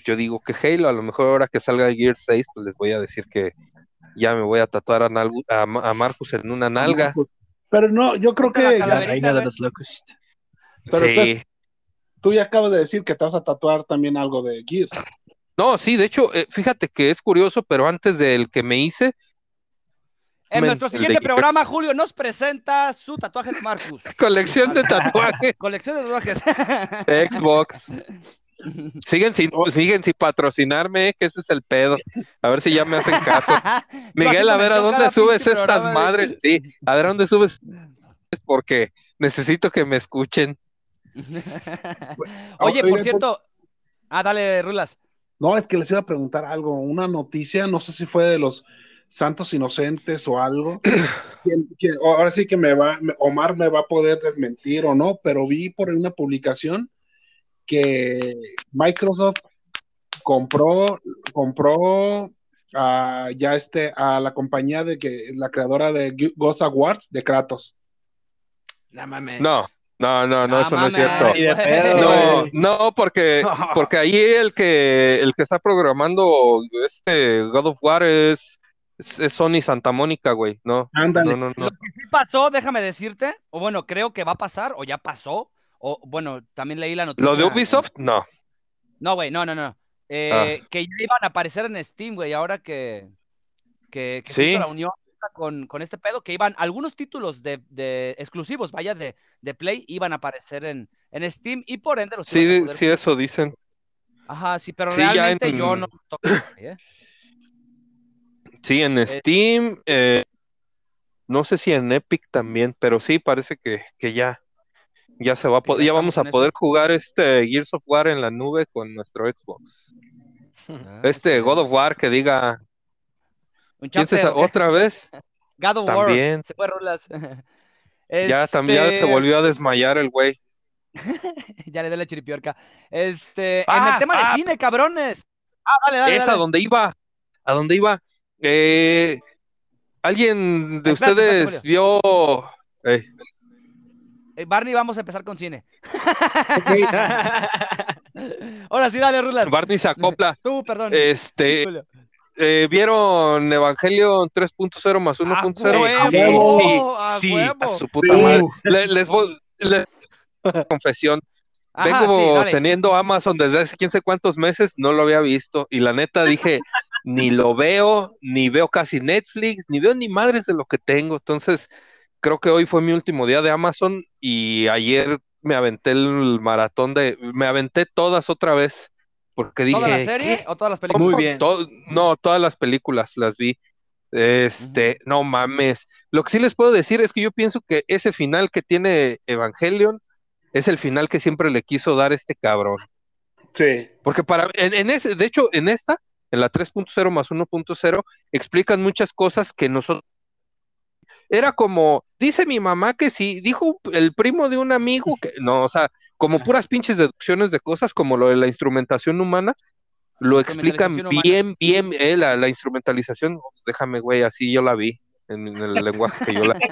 Yo digo que Halo, a lo mejor ahora que salga Gears 6, pues les voy a decir que ya me voy a tatuar a, a, Marcus en una nalga. Pero no, yo creo que. La, reina de los locos. sí. tú ya acabas de decir que te vas a tatuar también algo de Gears. No, sí, de hecho, eh, fíjate que es curioso, pero antes del que me hice, en nuestro siguiente programa, Julio nos presenta su tatuaje de Marcus. <laughs> Colección de tatuajes. Colección de tatuajes. Xbox. <laughs> Siguen sin, siguen sin patrocinarme, que ese es el pedo. A ver si ya me hacen caso. <laughs> Miguel, a ver a dónde subes estas madres. Sí, a ver a dónde subes. Porque necesito que me escuchen. Oye, por cierto. Ah, dale, Rulas. No, es que les iba a preguntar algo. Una noticia, no sé si fue de los Santos Inocentes o algo. <clears throat> ahora sí que me va, Omar me va a poder desmentir o no, pero vi por una publicación que Microsoft compró, compró a, ya este, a la compañía de que la creadora de Ghost Awards de Kratos. No No. No, no, no, eso no es cierto. no, no, porque, <laughs> porque ahí el que el que está programando este God of War es es, Sony Santa Mónica, güey. No, no, no, no. Lo que sí pasó, déjame decirte, o bueno, creo que va a pasar, o ya pasó, o bueno, también leí la noticia. ¿Lo de Ubisoft? No. No, güey, no, no, no. Eh, ah. Que ya iban a aparecer en Steam, güey, ahora que. que, que Sí. se hizo la unión con, con este pedo, que iban, algunos títulos de, de exclusivos, vaya, de, de Play, iban a aparecer en, en Steam y por ende los Sí, sí, jugar. eso dicen. Ajá, sí, pero Sí, realmente en- yo no toco, ¿eh? Sí, en Steam, eh, no sé si en Epic también, pero sí parece que, que ya, ya se va a ya ya vamos a poder eso. jugar este Gears of War en la nube con nuestro Xbox. <laughs> Ah, Este. God of War que diga, Un ¿quién se chapter, sa- ¿o qué? otra vez? <laughs> God of También. War. Se fue rolas. <laughs> Ya también se Este, volvió a desmayar el güey. Ya le da la chiripiorca. Este, en Ah, el tema ah. de cine, cabrones. Ah, dale, dale. Es a donde iba, a donde iba. Eh, ¿Alguien de Espérate, ustedes vio? eh, Eh, Barney, vamos a empezar con cine. <laughs> Ahora sí, dale, Rulas. Barney se acopla. <laughs> Tú, perdón. Este, eh, ¿vieron Evangelion 3.0 más 1.0? huevo, Sí, a sí, sí, huevo. a su puta Sí. madre. Le- les voy, le- <laughs> confesión. Ajá, Vengo sí, teniendo Amazon desde hace quién sé cuántos meses, no lo había visto. Y la neta dije, ni lo veo, ni veo casi Netflix, ni veo ni madres de lo que tengo. Entonces, creo que hoy fue mi último día de Amazon y ayer me aventé el maratón de, me aventé todas otra vez. Porque dije, ¿Toda la serie ¿qué? o todas las películas? Muy bien. To- no, todas las películas las vi. Este, no mames. Lo que sí les puedo decir es que yo pienso que ese final que tiene Evangelion es el final que siempre le quiso dar este cabrón. Sí. Porque para, en, en ese, de hecho, en esta, en la 3.0 más 1.0, explican muchas cosas que nosotros. Era como, dice mi mamá que sí, dijo el primo de un amigo que, no, o sea, como puras pinches deducciones de cosas, como lo de la instrumentación humana, lo explican bien, bien, eh, la, la instrumentalización, pues, déjame, güey, así yo la vi, en, en el lenguaje que yo la. <laughs>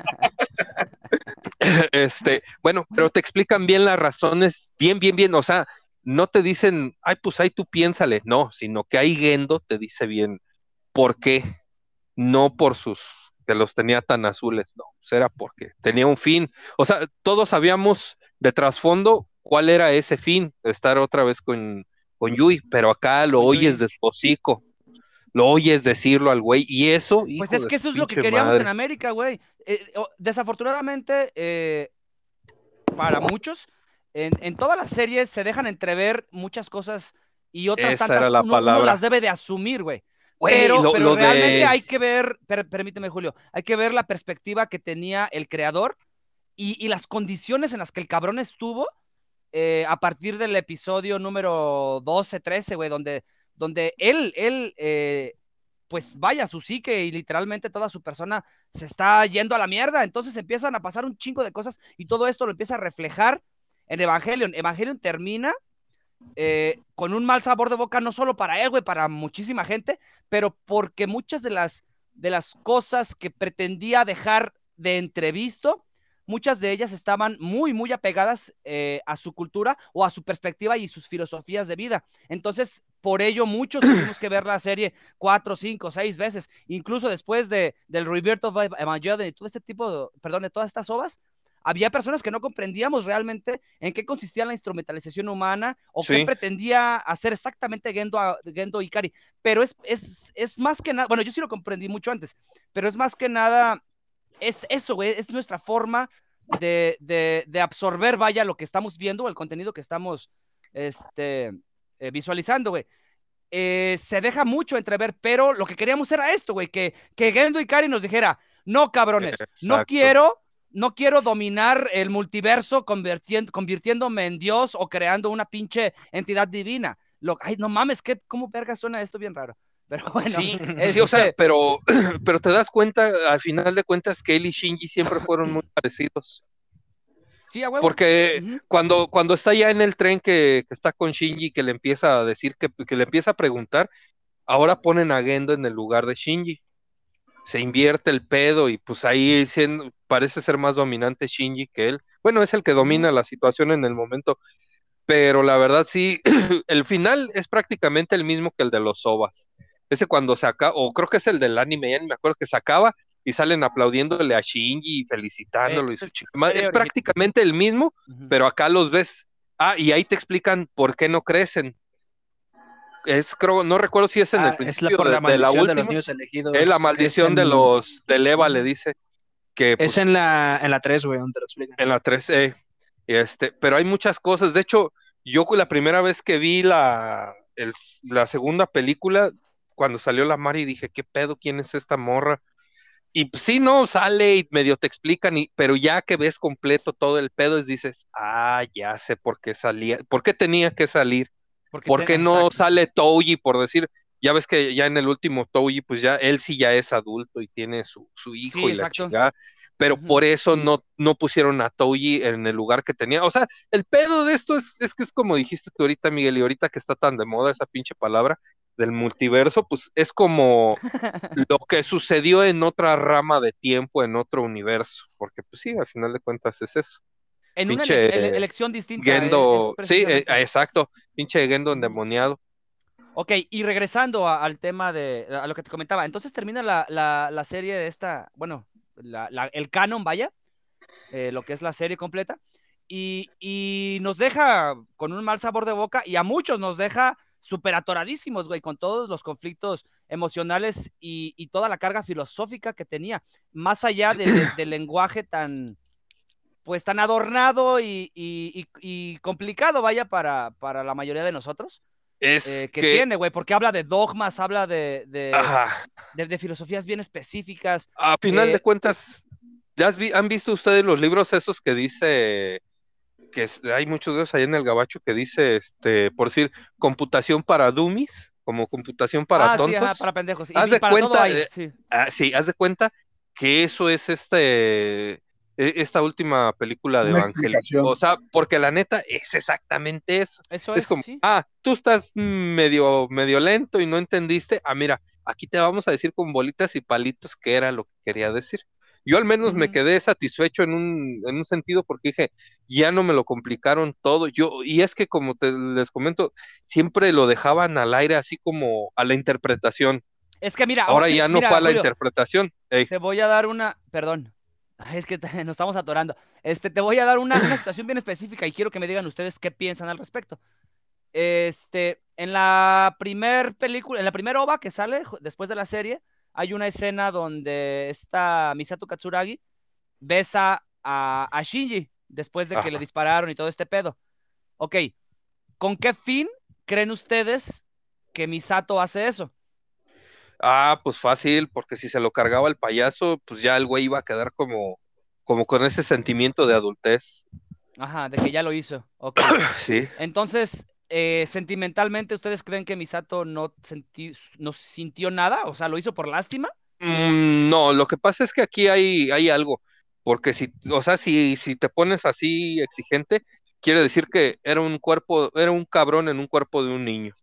Este, bueno, pero te explican bien las razones, bien, bien, bien, o sea, no te dicen, ay, pues ahí tú piénsale, no, sino que ahí Gendo te dice bien por qué, no por sus, que los tenía tan azules, no, pues era porque tenía un fin, o sea, todos sabíamos de trasfondo cuál era ese fin, estar otra vez con, con Yui, pero acá lo oyes de su hocico, lo oyes decirlo al güey, y eso, Pues es que eso es lo que queríamos madre. en América, güey. Eh, desafortunadamente, eh, para muchos, en, en todas las series se dejan entrever muchas cosas y otras Esa tantas era la uno, uno las debe de asumir, güey. Güey, Pero, lo- pero lo de- realmente hay que ver, per- permíteme, Julio, hay que ver la perspectiva que tenía el creador y, y las condiciones en las que el cabrón estuvo eh, a partir del episodio número 12, 13, güey, donde, donde él, él, eh, pues vaya, su psique y literalmente toda su persona se está yendo a la mierda. Entonces empiezan a pasar un chingo de cosas y todo esto lo empieza a reflejar en Evangelion. Evangelion termina eh, con un mal sabor de boca, no solo para él, güey, para muchísima gente, pero porque muchas de las, de las cosas que pretendía dejar de entrevisto, muchas de ellas estaban muy, muy apegadas eh, a su cultura o a su perspectiva y sus filosofías de vida. Entonces, por ello, muchos <clears throat> tuvimos que ver la serie cuatro, cinco, seis veces, incluso después de, del Rebirth of Evangelion y todo este tipo, de, perdón, de todas estas ovas, había personas que no comprendíamos realmente en qué consistía la instrumentalización humana o Sí. qué pretendía hacer exactamente Gendo, Gendo Ikari. Pero es, es, es más que nada, bueno, yo sí lo comprendí mucho antes, pero es más que nada, es eso, güey, es nuestra forma de, de, de absorber, vaya, lo que estamos viendo, el contenido que estamos este, eh, visualizando, güey. Eh, se deja mucho entrever, pero lo que queríamos era esto, güey, que, que Gendo Ikari nos dijera, no, cabrones, no Exacto. quiero, no quiero dominar el multiverso convirtiendo, convirtiéndome en Dios o creando una pinche entidad divina. Lo, ay, no mames, ¿qué, ¿cómo verga suena esto bien raro? Pero bueno, Sí, <laughs> sí, o sea, este, pero, <clears throat> pero te das cuenta, al final de cuentas, que él y Shinji siempre fueron muy parecidos. sí, a huevo. Porque cuando, cuando está ya en el tren que, que está con Shinji, que le empieza a decir, que, que le empieza a preguntar, ahora ponen a Gendo en el lugar de Shinji. Se invierte el pedo y pues ahí siendo- parece ser más dominante Shinji que él. Bueno, es el que domina la situación en el momento, pero la verdad sí, <clears throat> el final es prácticamente el mismo que el de los Sobas. Ese cuando se acaba, o creo que es el del anime, ya ni me acuerdo que se acaba y salen aplaudiéndole a Shinji y felicitándolo Eh, y su es Es prácticamente el mismo, pero acá los ves. Ah, y ahí te explican por qué no crecen. es creo, no recuerdo si es en Ah, el es principio la, por de, la de la maldición de, los última. niños elegidos. Es la maldición Es de los de Eva, le dice. Que pues, Es en la, en la 3, güey, donde te lo explican. En la 3E. Este, pero hay muchas cosas. De hecho, yo la primera vez que vi la, el- la segunda película, cuando salió la Mari, dije, ¿qué pedo? ¿Quién es esta morra? Y pues, sí, no, sale y medio te explican, y, pero ya que ves completo todo el pedo, es dices, ah, ya sé por qué salía, por qué tenía que salir, Porque por qué no sale Touji, por decir, ya ves que ya en el último Touji, pues ya él sí ya es adulto y tiene su, su hijo Sí, y la exacto. chingada, pero por eso no, no pusieron a Touji en el lugar que tenía. O sea, el pedo de esto es, es que es como dijiste tú ahorita, Miguel, y ahorita que está tan de moda esa pinche palabra del multiverso, pues es como <laughs> lo que sucedió en otra rama de tiempo, en otro universo, porque pues sí, al final de cuentas es eso. En una pinche ele- ele- elección distinta. eh, Gendo, sí, eh, exacto, pinche Gendo endemoniado. Ok, y regresando al tema de a lo que te comentaba, entonces termina la, la- la serie de esta, bueno, el canon, vaya, eh, lo que es la serie completa, y, y nos deja con un mal sabor de boca, y a muchos nos deja súper atoradísimos, güey, con todos los conflictos emocionales y, y toda la carga filosófica que tenía, más allá de- de- del lenguaje tan, pues tan adornado y- y complicado, vaya, para, para la mayoría de nosotros Es eh, que, que, tiene, güey, porque habla de dogmas, habla de, de, de- de filosofías bien específicas. a final eh, de cuentas, ¿ya vi- han visto ustedes los libros esos que dice que hay muchos de esos ahí en el gabacho que dice, este, por decir, computación para dummies, como computación para ah, sí, tontos? ajá, para pendejos. Y, Haz de para cuenta, hay, sí. Ah, sí, haz de cuenta que eso es este esta última película de Evangelio. O sea, porque la neta es exactamente eso. Eso Es es, como, sí. ah, tú estás medio, medio lento y no entendiste. Ah, mira, aquí te vamos a decir con bolitas y palitos qué era lo que quería decir. Yo al menos me quedé satisfecho en un, en un sentido porque dije, ya no me lo complicaron todo. Yo, y es que como te les comento, siempre lo dejaban al aire así como a la interpretación. Es que mira, Ahora ya no mira, fue a la Julio, interpretación. Ey. te voy a dar una, perdón, Ay, es que te- <laughs> nos estamos atorando. Este, te voy a dar una, una situación bien específica y quiero que me digan ustedes qué piensan al respecto. Este, en la primer película, en la primera ova que sale después de la serie, hay una escena donde esta Misato Katsuragi besa a, a Shinji después de que Ajá. le dispararon y todo este pedo. Ok, ¿con qué fin creen ustedes que Misato hace eso? Ah, pues fácil, porque si se lo cargaba el payaso, pues ya el güey iba a quedar como, como con ese sentimiento de adultez. Ajá, de que ya lo hizo. <coughs> Sí. Entonces, eh, sentimentalmente, ¿ustedes creen que Misato no, sentí- no sintió nada? O sea, ¿lo hizo por lástima? Mm, no, lo que pasa es que aquí hay, hay algo, porque si, o sea, si, si te pones así exigente, quiere decir que era un cuerpo, era un cabrón en un cuerpo de un niño.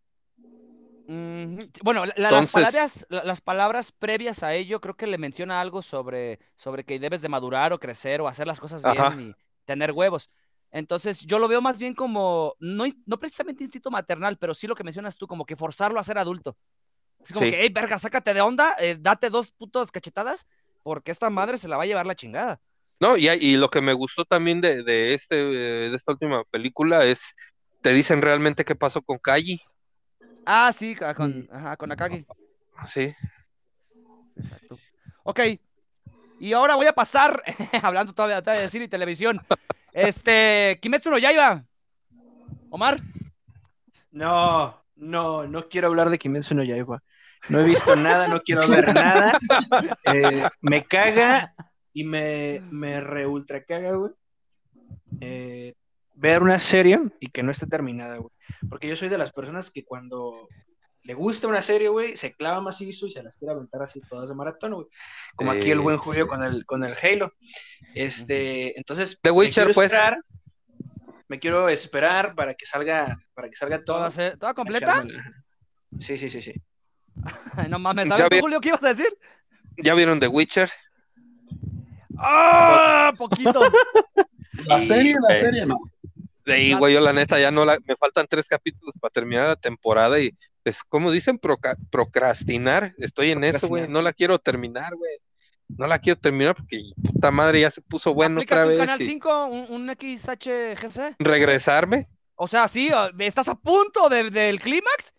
Bueno, la- la- las, palabras, la- las palabras previas a ello creo que le menciona algo sobre, sobre que debes de madurar o crecer o hacer las cosas bien Ajá. y tener huevos. Entonces, yo lo veo más bien como, no, no precisamente instinto maternal, pero sí lo que mencionas tú, como que forzarlo a ser adulto. Es como Sí. que, hey, verga, sácate de onda, eh, date dos putos cachetadas, porque esta madre se la va a llevar la chingada. No, y, y lo que me gustó también de, de este, eh, de esta última película es, te dicen realmente qué pasó con Kaji. Ah, sí, con, ajá, con Akagi. Sí. Exacto. Ok. Y ahora voy a pasar, <laughs> hablando todavía, todavía de cine y televisión. Este, Kimetsu no Yaiba. Omar. No, no, no quiero hablar de Kimetsu no Yaiba. No he visto nada, no quiero ver nada. Eh, me caga y me, me re ultra caga, güey. eh, ver una serie y que no esté terminada, güey. Porque yo soy de las personas que cuando le gusta una serie, güey, se clava macizo y se las quiere aventar así todas de maratón, güey. Como aquí el buen Eh, Julio sí. con el, con el Halo. Este, entonces, The me Witcher, quiero pues. esperar, me quiero esperar para que salga, para que salga todo. ¿Toda, se- toda completa? echármela. Sí, sí, sí, sí. <laughs> No mames, ¿sabes vi- Julio, qué ibas a decir? ¿Ya vieron The Witcher? ¡Ah! Poquito. <laughs> La Y- serie, la eh, serie no. Sí, güey, yo la neta ya no la, me faltan tres capítulos para terminar la temporada y pues, como dicen, Proca- procrastinar, estoy en eso, güey, no la quiero terminar, güey, no la quiero terminar porque puta madre ya se puso bueno otra un vez Canal y 5, un, un XHGC. regresarme, O sea, sí, estás a punto de- del clímax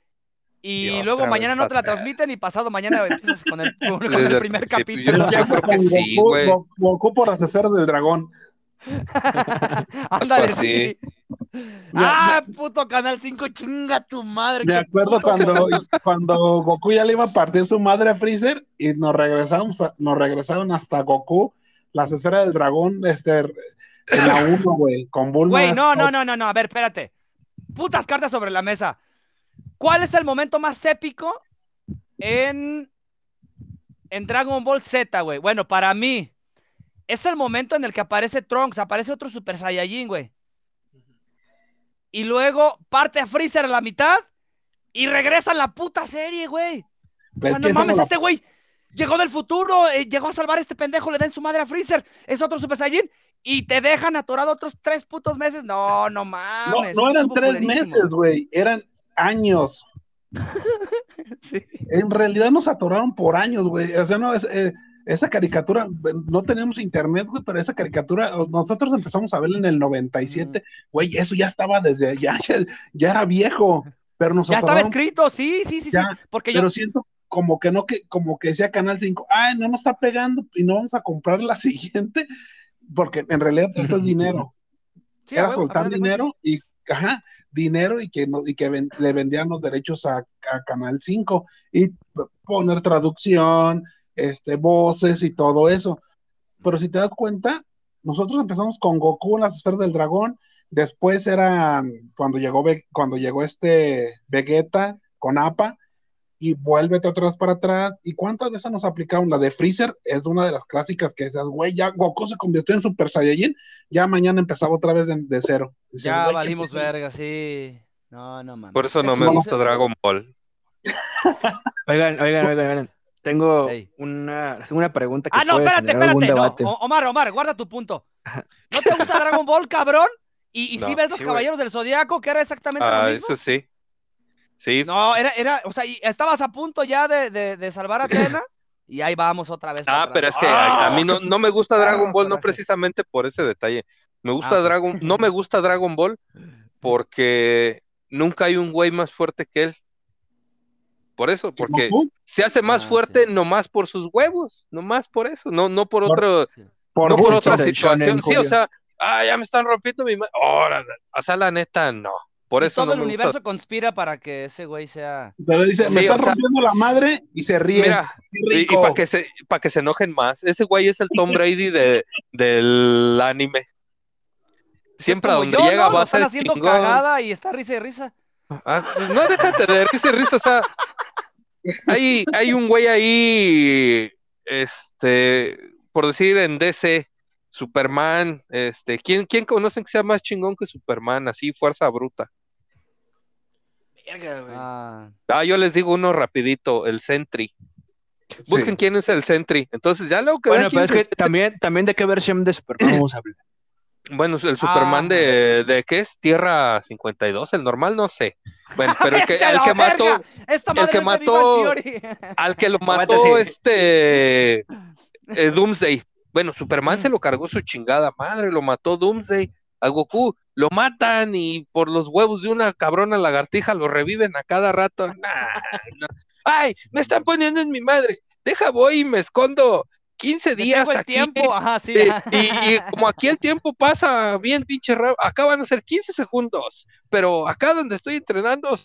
Y, Y luego mañana no te la transmiten y pasado mañana empiezas con el, <laughs> con primer capítulo. Yo creo que sí, Goku, güey. Esferas del dragón. <laughs> Ándale, Pues sí. Ah, puto Canal 5, chinga tu madre. Me acuerdo cuando, <laughs> cuando Goku ya le iba a partir su madre a Freezer y nos regresamos, a- nos regresaron hasta Goku, las esferas del dragón, este, en la <laughs> 1, güey, con Bulma. Güey, no, no, no, no, no, a ver, espérate. Putas cartas sobre la mesa. ¿Cuál es el momento más épico en, en Dragon Ball Z, güey? Bueno, para mí, es el momento en el que aparece Trunks, aparece otro Super Saiyajin, güey. Y luego parte a Freezer a la mitad y regresa a la puta serie, güey. O Es sea, no mames, no la- este güey llegó del futuro, eh, llegó a salvar a este pendejo, le den su madre a Freezer, es otro Super Saiyajin y te dejan atorado otros tres putos meses. No, no no, mames. no eran estuvo tres meses, güey, eran años. <laughs> Sí. En realidad nos atoraron por años, güey. O sea, no, es, eh, esa caricatura, no tenemos internet, güey, pero esa caricatura, nosotros empezamos a verla en el 97, güey, eso ya estaba desde, ya, ya, ya era viejo, pero nos Ya estaba escrito, sí, sí, sí, Ya, sí. Porque yo, pero siento como que no, que, como que decía Canal 5, ay, no nos está pegando y no vamos a comprar la <laughs> siguiente, porque en realidad esto es dinero. sí, era soltar dinero y, ajá, dinero y que, no- y que ven- le vendían los derechos a, a Canal 5 y poner traducción, este, voces y todo eso. Pero si te das cuenta, nosotros empezamos con Goku en las esferas del dragón, después eran cuando llegó, cuando llegó este Vegeta con APA y vuélvete otra vez para atrás. ¿Y cuántas veces nos aplicaron? La de Freezer es una de las clásicas que dices, güey, ya Goku se convirtió en Super Saiyajin, ya mañana empezaba otra vez de, de cero. Dices, Ya güey, ¿qué valimos verga, sí. No, no mames. Por eso no Eso me gusta Dragon Ball. <laughs> Oigan, oigan, oigan, oigan. Tengo una, una pregunta que Ah, no, puede espérate, espérate. debate. Omar, Omar, guarda tu punto. ¿No te gusta Dragon Ball, <laughs> cabrón? ¿Y, y No, si ves los sí. Caballeros del Zodiaco, que era exactamente lo Ah, mismo? eso sí. Sí, No, era, era, o sea, y estabas a punto ya de, de, de salvar a Atena <laughs> y ahí vamos otra vez. Ah, atrás. pero es que ¡Ah! a, a mí no, no me gusta Dragon Ah, Ball, no precisamente por ese detalle. Me gusta Ah. Dragon, no me gusta Dragon Ball <laughs> porque nunca hay un güey más fuerte que él. Por eso, porque se hace más Ah, fuerte sí. nomás por sus huevos, nomás por eso, no, no por Por- otro, por no por otra situación. Sí, o sea, ah, ya me están rompiendo mi ma- Órale, o sea, la neta, no. Por eso todo no el universo gusta. conspira para que ese güey sea. Pero dice, me está sea- rompiendo la madre y se ríe. Mira, y, para que se, para que se enojen más. Ese güey es el Tom Brady de, del anime. Siempre a donde yo, llega ¿no? va a ser están haciendo chingón. cagada y está risa y risa. Ah, no, déjate de risa y risa, o sea, hay, hay un güey ahí, este, por decir en DC, Superman, este, ¿quién, quién conocen que sea más chingón que Superman? Así, fuerza bruta. Verga, güey. Ah, Ah, yo les digo uno rapidito, el Sentry. Sí. Busquen quién es el Sentry. Entonces, ya luego que Bueno, pero es que también, también de qué versión de Superman vamos a hablar. Bueno, el Superman Ah. de, de ¿qué es? Tierra 52, el normal no sé. Bueno, pero el que, ¡Vete a el la que mató, Esta el que mató- <laughs> al que lo mató sí. este eh, Doomsday. Bueno, Superman Mm. se lo cargó su chingada madre, lo mató Doomsday. A Goku lo matan y por los huevos de una cabrona lagartija lo reviven a cada rato. Nah, no. Ay, me están poniendo en mi madre. Deja voy y me escondo 15 Me días aquí. tiempo, ajá, sí. Ajá. y, y como aquí el tiempo pasa bien pinche rápido, acá van a ser 15 segundos, pero acá donde estoy entrenando,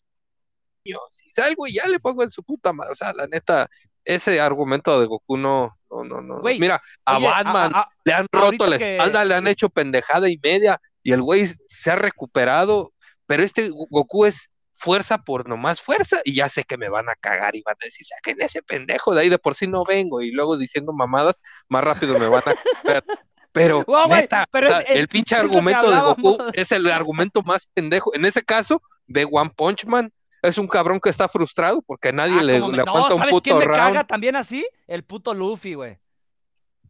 y salgo y ya le pongo en su puta madre. O sea, la neta, ese argumento de Goku no, no, no, no. Mira, a Oye, Batman a- a- le han roto la que- espalda, le han hecho pendejada y media, y el güey se ha recuperado, pero este Go- Goku es fuerza por nomás fuerza, y ya sé que me van a cagar y van a decir, saquen ese pendejo de ahí, de por sí no vengo, y luego diciendo mamadas, más rápido me van a <laughs> cagar. Pero, Wow, güey, neta, pero o sea, es- es- el pinche argumento de Goku es el argumento más pendejo. En ese caso, ve One Punch Man, es un cabrón que está frustrado porque nadie Ah, le, me- le no, aguanta un ¿sabes puto quién me round. caga también así? El puto Luffy, güey.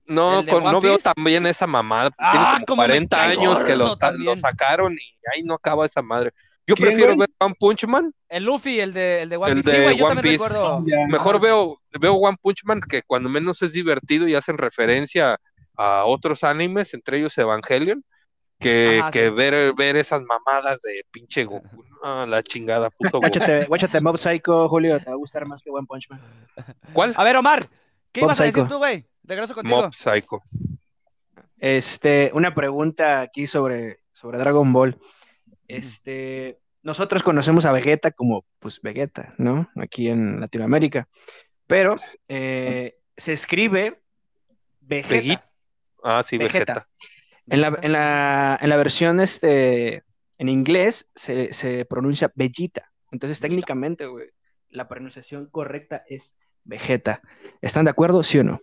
No, ¿El de con- no veo también esa mamada. Ah, Tiene como cómo me 40 cae años que lo, sacaron y ahí no acaba esa madre. Yo ¿Quién, prefiero ver One Punch Man. El Luffy, el de, el de One El Piece. De yo One también Piece. recuerdo. Ya. Mejor veo, veo One Punch Man que cuando menos es divertido y hacen referencia a otros animes, entre ellos Evangelion. que, Ajá, que sí. ver, ver esas mamadas de pinche Goku. No, la chingada, puto Goku. Guáchate, guáchate Mob Psycho, Julio, te va a gustar más que One Punch Man. ¿Cuál? A ver, Omar, ¿qué Mob ibas a decir tú, güey? Regreso contigo. Mob Psycho. Este, una pregunta aquí sobre, sobre Dragon Ball. Este, nosotros conocemos a Vegeta como, pues, Vegeta, ¿no? Aquí en Latinoamérica. Pero eh, se escribe Vegeta. Vegeta. Ah, sí, Vegeta. Vegeta. En la, en la, en la versión este, en inglés se, se pronuncia Vegeta. Entonces, técnicamente, güey, la pronunciación correcta es Vegeta. ¿Están de acuerdo, sí o no?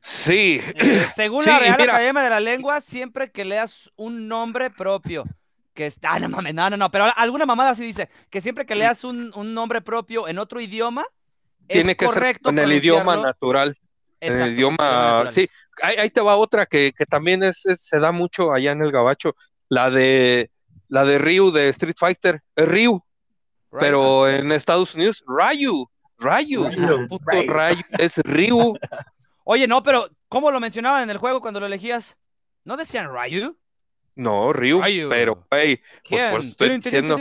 Sí, Eh, según Sí, la Real mira. Academia de la Lengua, siempre que leas un nombre propio, que está, ah, no mames, no, no, no, pero alguna mamada sí dice que siempre que leas un, un nombre propio en otro idioma, tiene es que ser correcto en el idioma natural. En el idioma, natural. sí. Ahí, ahí te va otra que, que también es, es- se da mucho allá en el Gabacho. La de la de Ryu de Street Fighter. Es Ryu, Right. pero en Estados Unidos, Ryu. Ryu. Ryu. Puto Ryu. Ryu. Es Ryu. <laughs> Oye, no, pero ¿cómo lo mencionaban en el juego cuando lo elegías? ¿No decían Ryu? No, Ryu. Ryu. Pero, güey, pues por eso estoy diciendo.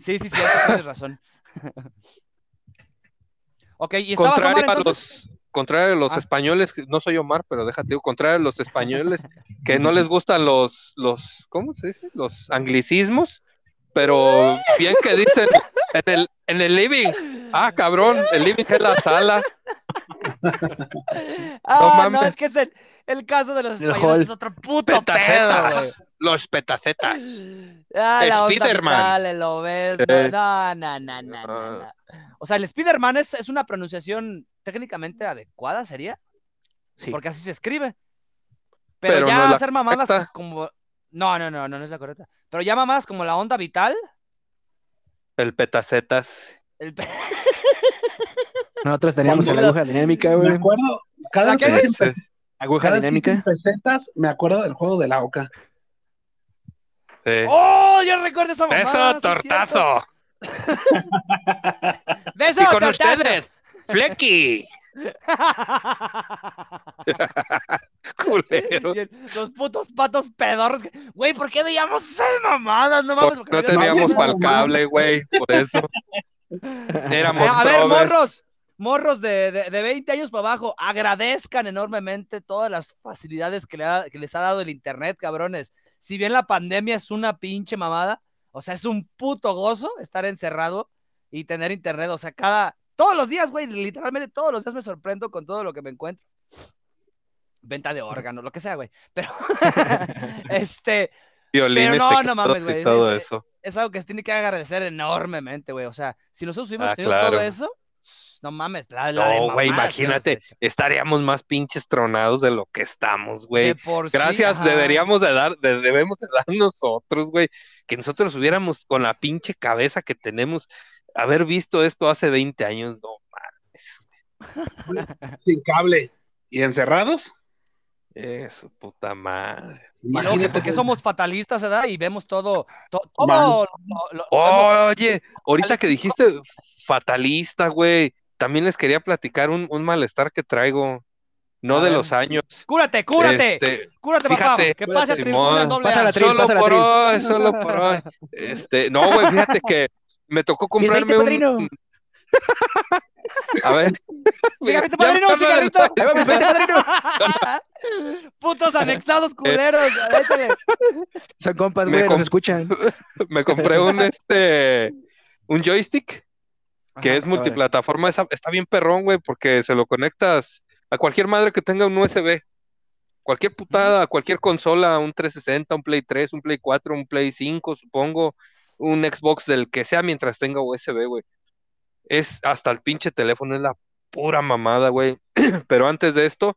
sí, sí, sí, tienes razón. <laughs> ok, y estabas Omar contrario a los contrario a los Ah. españoles, no soy Omar, pero déjate digo, contrario a los españoles que no les gustan los los ¿cómo se dice? los anglicismos, pero bien que dicen en el en el living. Ah, cabrón, el living es la sala. <laughs> Ah, no, mames. es que es el, el caso de los españoles es otro puto pedo. Petacetas. Los petacetas. Ah, Spiderman. el Obed, Eh. No, no, no, no, no, Ah. O sea, el Spiderman es, es una pronunciación técnicamente adecuada, ¿sería? Sí. Porque así se escribe. Pero, Pero ya no hacer mamadas correcta. como... No, no, no, no, no es la correcta. Pero ya mamadas como la onda vital. El petacetas. El... pe- Nosotros teníamos <laughs> la aguja dinámica, Me güey. acuerdo, cada ¿La vez Aguja cada dinámica. pesetas, me acuerdo del juego de la Oca. sí. ¡Oh! Yo recuerdo esa mamada. Eso, sí es cierto. <laughs> tortazo. ¡Beso, Y con tortazo! ustedes, Flecky. <laughs> Culero. Los putos patos pedorros. Güey, ¿por qué veíamos esas mamadas? No mames. Por- porque no teníamos para el cable, güey, por eso. <laughs> Éramos A ver, morros, morros de, de, de 20 años para abajo, agradezcan enormemente todas las facilidades que, le ha- que les ha dado el internet, cabrones. Si bien la pandemia es una pinche mamada, o sea, es un puto gozo estar encerrado y tener internet, o sea, cada, todos los días, güey, literalmente todos los días me sorprendo con todo lo que me encuentro. Venta de órganos, lo que sea, güey. Pero, <laughs> este, Violines, Pero no, no mames, güey, todo es- eso. es algo que se tiene que agradecer enormemente, güey. O sea, si nosotros hubiéramos Ah, tenido todo eso, no mames, la, la No, güey, imagínate, estaríamos más pinches tronados de lo que estamos, güey. sí, Gracias, deberíamos de dar, de- debemos de dar nosotros, güey, que nosotros hubiéramos con la pinche cabeza que tenemos, haber visto esto hace 20 años, no mames. <laughs> Sin cable. ¿Y encerrados? Eso, puta madre. Imagínate porque que- somos fatalistas, ¿verdad? Y vemos todo, to- todo, lo- lo- vemos- Oye, ahorita que dijiste fatalista, güey, también les quería platicar un, un malestar que traigo, no A de ver. los años. Cúrate, cúrate, Este, cúrate, papá. fíjate, Que pase Simón. doble Pasa la tri- Solo pasa la por hoy, solo por hoy. Este, no, güey, fíjate que me tocó Mis 20, comprarme un. padrino. <laughs> A ver. <laughs> Cigarrito, padrino, cigarrito. <laughs> Padrino. Putos anexados culeros. Son compas, Me güey, nos escuchan. Me compré un este un joystick que Ajá. es multiplataforma, esa- está bien perrón, güey, porque se lo conectas a cualquier madre que tenga un USB. Cualquier putada, cualquier consola, un 360, un Play 3, un Play 4, un Play 5, supongo, un Xbox del que sea mientras tenga USB, güey. Es hasta el pinche teléfono, es la pura mamada, güey. <clears throat> Pero antes de esto,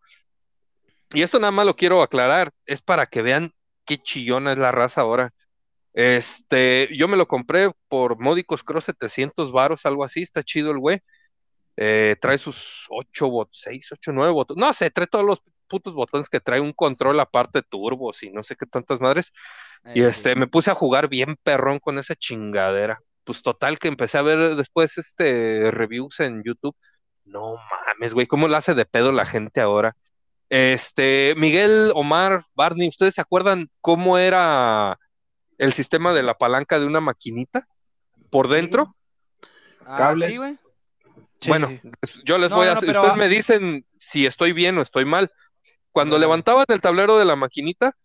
y esto nada más lo quiero aclarar, es para que vean qué chillona es la raza ahora. Este, yo me lo compré por módicos, creo 700 varos, algo así, está chido el güey. Eh, trae sus 8 botones, 6, 8, 9 botones, no sé, trae todos los putos botones que trae un control aparte turbos y no sé qué tantas madres. Y este, me puse a jugar bien perrón con esa chingadera. Pues total que empecé a ver después este reviews en YouTube. No mames, güey, cómo la hace de pedo la gente ahora. Este, Miguel, Omar, Barney, ¿ustedes se acuerdan cómo era el sistema de la palanca de una maquinita por dentro? Ah, Cable. sí, güey. Sí, Bueno, yo les No, voy a no, ustedes me dicen si estoy bien o estoy mal. Cuando levantaban el tablero de la maquinita,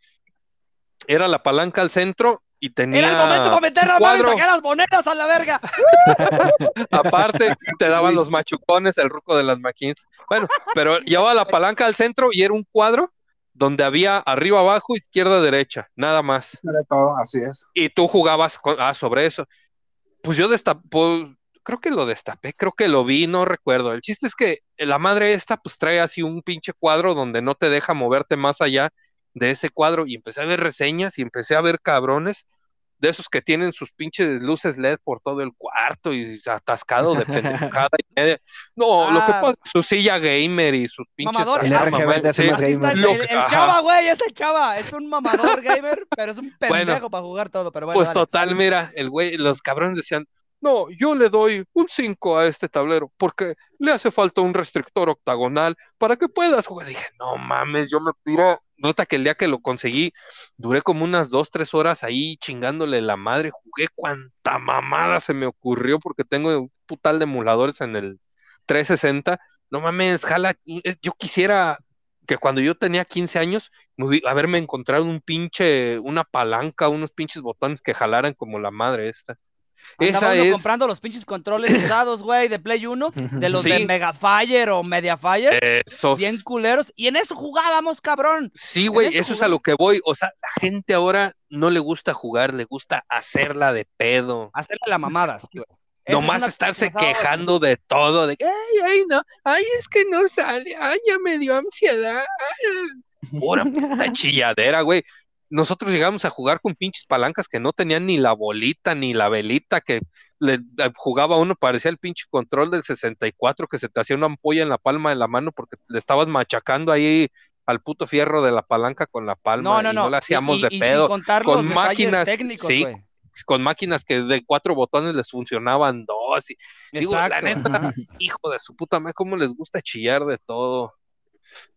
era la palanca al centro y tenía Era el momento para meter la mano y cuadro. sacar las monedas a la verga. <laughs> Aparte, te daban los machucones, el ruco de las maquinitas. Bueno, pero llevaba la palanca al centro y era un cuadro donde había arriba, abajo, izquierda, derecha, nada más. Era todo, así es. Y tú jugabas con- ah, sobre eso. Pues yo destapé, creo que lo destapé, creo que lo vi, no recuerdo. El chiste es que la madre esta, pues trae así un pinche cuadro donde no te deja moverte más allá de ese cuadro. Y empecé a ver reseñas y empecé a ver cabrones de esos que tienen sus pinches luces LED por todo el cuarto y atascado de pendejada y media. No, lo que Ah. pasa es su silla gamer y sus pinches. Mamador. El sí. el, chava, güey, es el chava. Es un mamador gamer, pero es un pendejo Bueno. para jugar todo. Pero bueno, Pues dale. total, mira, el güey, los cabrones decían, no, yo le doy un 5 a este tablero porque le hace falta un restrictor octagonal para que puedas jugar. Dije, no mames, yo me tiro. Nota que el día que lo conseguí, duré como unas 2, 3 horas ahí chingándole la madre. Jugué cuanta mamada se me ocurrió porque tengo un putal de emuladores en el 360. No mames, jala, yo quisiera que cuando yo tenía 15 años, haberme encontrado un pinche, una palanca, unos pinches botones que jalaran como la madre esta. Esa es, comprando los pinches controles <coughs> usados, güey, de Play 1, de los Sí. de Megafire o Mediafire, esos. bien culeros, y en eso jugábamos, cabrón. Sí, güey, eso eso es a lo que voy. O sea, la gente ahora no le gusta jugar, le gusta hacerla de pedo. Hacerle las mamadas, güey. Esa es Nomás una estarse güey. quejando de todo, de que, ay, ay, no, ay, es que no sale, ay, ya me dio ansiedad. ay". Pura <laughs> puta chilladera, güey. Nosotros llegamos a jugar con pinches palancas que no tenían ni la bolita ni la velita, que le eh, jugaba uno, parecía el pinche control del 64, que se te hacía una ampolla en la palma de la mano porque le estabas machacando ahí al puto fierro de la palanca con la palma No, no, y no. no la hacíamos y, de y- pedo contar con los máquinas, técnicos, sí, con máquinas que de cuatro botones les funcionaban dos. Y, digo, la Exacto. neta, hijo de su puta madre, cómo les gusta chillar de todo.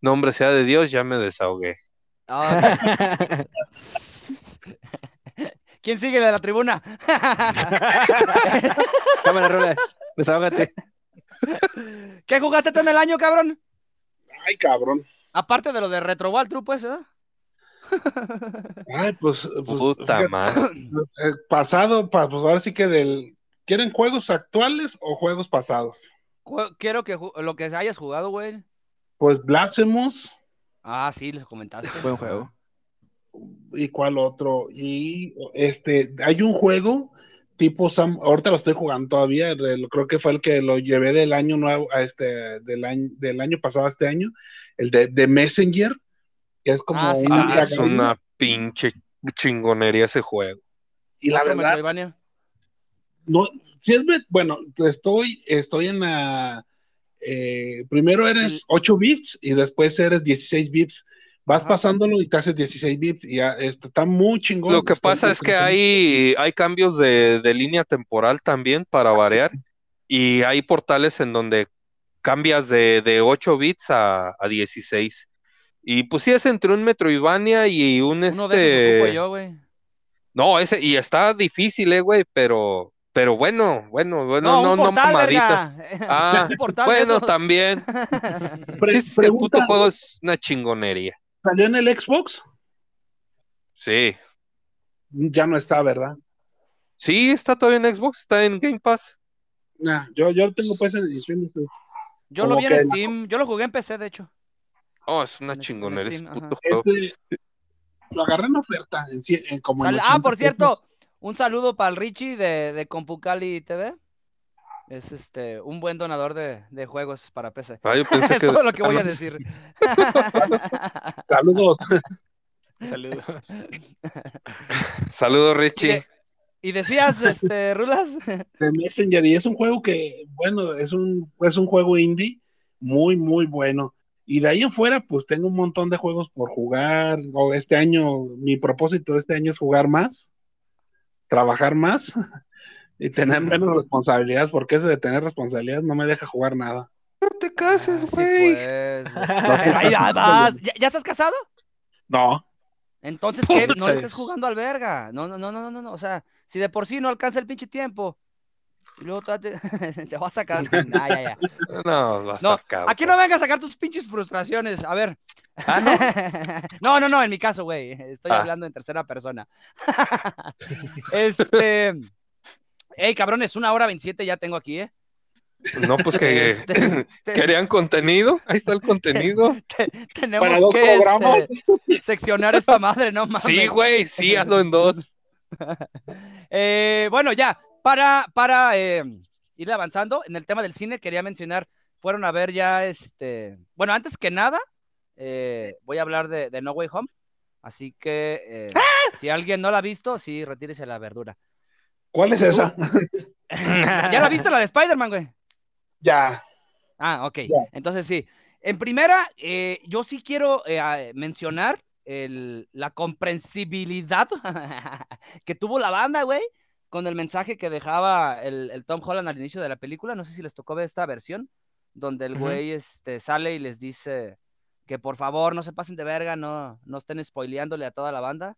Nombre sea de Dios, ya me desahogué. Ah, ¿Quién sigue de la tribuna? <laughs> Cámara, rolas. Desahógate. ¿Qué jugaste tú en el año, cabrón? Ay, cabrón. Aparte de lo de Retro Wall True, pues, ¿verdad? Ay, pues, pues Puta madre. eh, pasado, pa- pues ahora sí que del. ¿Quieren juegos actuales o juegos pasados? Quiero que lo que hayas jugado, güey. Pues Blasphemous Ah, sí, les comentaste. Buen juego. y cuál otro. Y este, hay un juego tipo Sam, ahorita lo estoy jugando todavía, el- creo que fue el que lo llevé del año nuevo a este, del año, del año pasado a este año, el de, de Messenger, que es como Ah, sí. Ah, es una pinche chingonería ese juego. y la Otro verdad, no, si es, bueno, estoy, estoy en la, eh, primero eres 8 bits y después eres 16 bits. Vas Ajá. pasándolo y te haces 16 bits y ya, este, está muy chingón. Lo que pasa es que hay, hay cambios de, de línea temporal también para variar y hay portales en donde cambias de, de 8 bits a, a 16. Y pues sí es entre un Metroidvania y un Uno de este... yo. No, ese, y está difícil, eh, güey, pero, pero bueno, bueno, bueno, no, no, portal, mamaditas. verga. Ah, <laughs> portal bueno, también. <laughs> Chiste, el puto pregunta, juego es una chingonería. ¿Salió en el Xbox? Sí. Ya no está, ¿verdad? Sí, está todavía en Xbox, está en Game Pass. Nah, yo, yo lo tengo pues en edición. este, Yo lo vi que en la- Steam. Yo lo jugué en PC, de hecho. Oh, es una chingonería ese Steam, puto ajá. juego. Este, lo agarré en oferta, en, en como en ah, 80 por pesos. cierto, un saludo para el Richie de, de Compucali TV. Es este un buen donador de, de juegos para PC. Ah, yo pensé es <laughs> que todo lo que voy a <laughs> decir. Saludos. <laughs> Saludos. Saludos, Y, Richie. de- y decías, este, Rulas, de Messenger y es un juego que, bueno, es un, es un juego indie muy, muy bueno. Y de ahí en fuera, pues tengo un montón de juegos por jugar. O este año, mi propósito de este año es jugar más, trabajar más <laughs> y tener menos responsabilidades, porque ese de tener responsabilidades no me deja jugar nada. te cases, güey. ya <laughs> vas. ¿Ya, ya estás casado? No, Entonces, ¿qué? No le estés jugando al verga. No, no, no, no, no, no. O sea, si de por sí no alcanza el pinche tiempo. Y luego te, <laughs> te vas a casar. Ah, ya, ya. No, No, aquí no vengas a sacar tus pinches frustraciones. A ver. <laughs> no, no, no, en mi caso, güey. Estoy Ah. hablando en tercera persona. <laughs> este. Ey, cabrones, una hora veintisiete ya tengo aquí, ¿eh? No, pues que Este, te- <laughs> querían contenido. Ahí está el contenido. te- tenemos Para dos que este, seccionar esta madre, no mames. Sí, güey, sí, hazlo en dos. Eh, bueno, ya, para, para eh, ir avanzando en el tema del cine, quería mencionar, fueron a ver ya este, bueno, antes que nada, eh, voy a hablar de, de No Way Home, así que eh, si alguien no la ha visto, sí, retírese la verdura. ¿cuál es esa? <laughs> ¿Ya la viste la de Spider-Man, güey? ya. Ah, ok. Ya. Entonces sí. En primera, eh, yo sí quiero eh, mencionar el- la comprensibilidad <laughs> que tuvo la banda, güey, con el mensaje que dejaba el, el Tom Holland al inicio de la película. No sé si les tocó ver esta versión, donde el güey este, sale y les dice que por favor no se pasen de verga, no, no estén spoileándole a toda la banda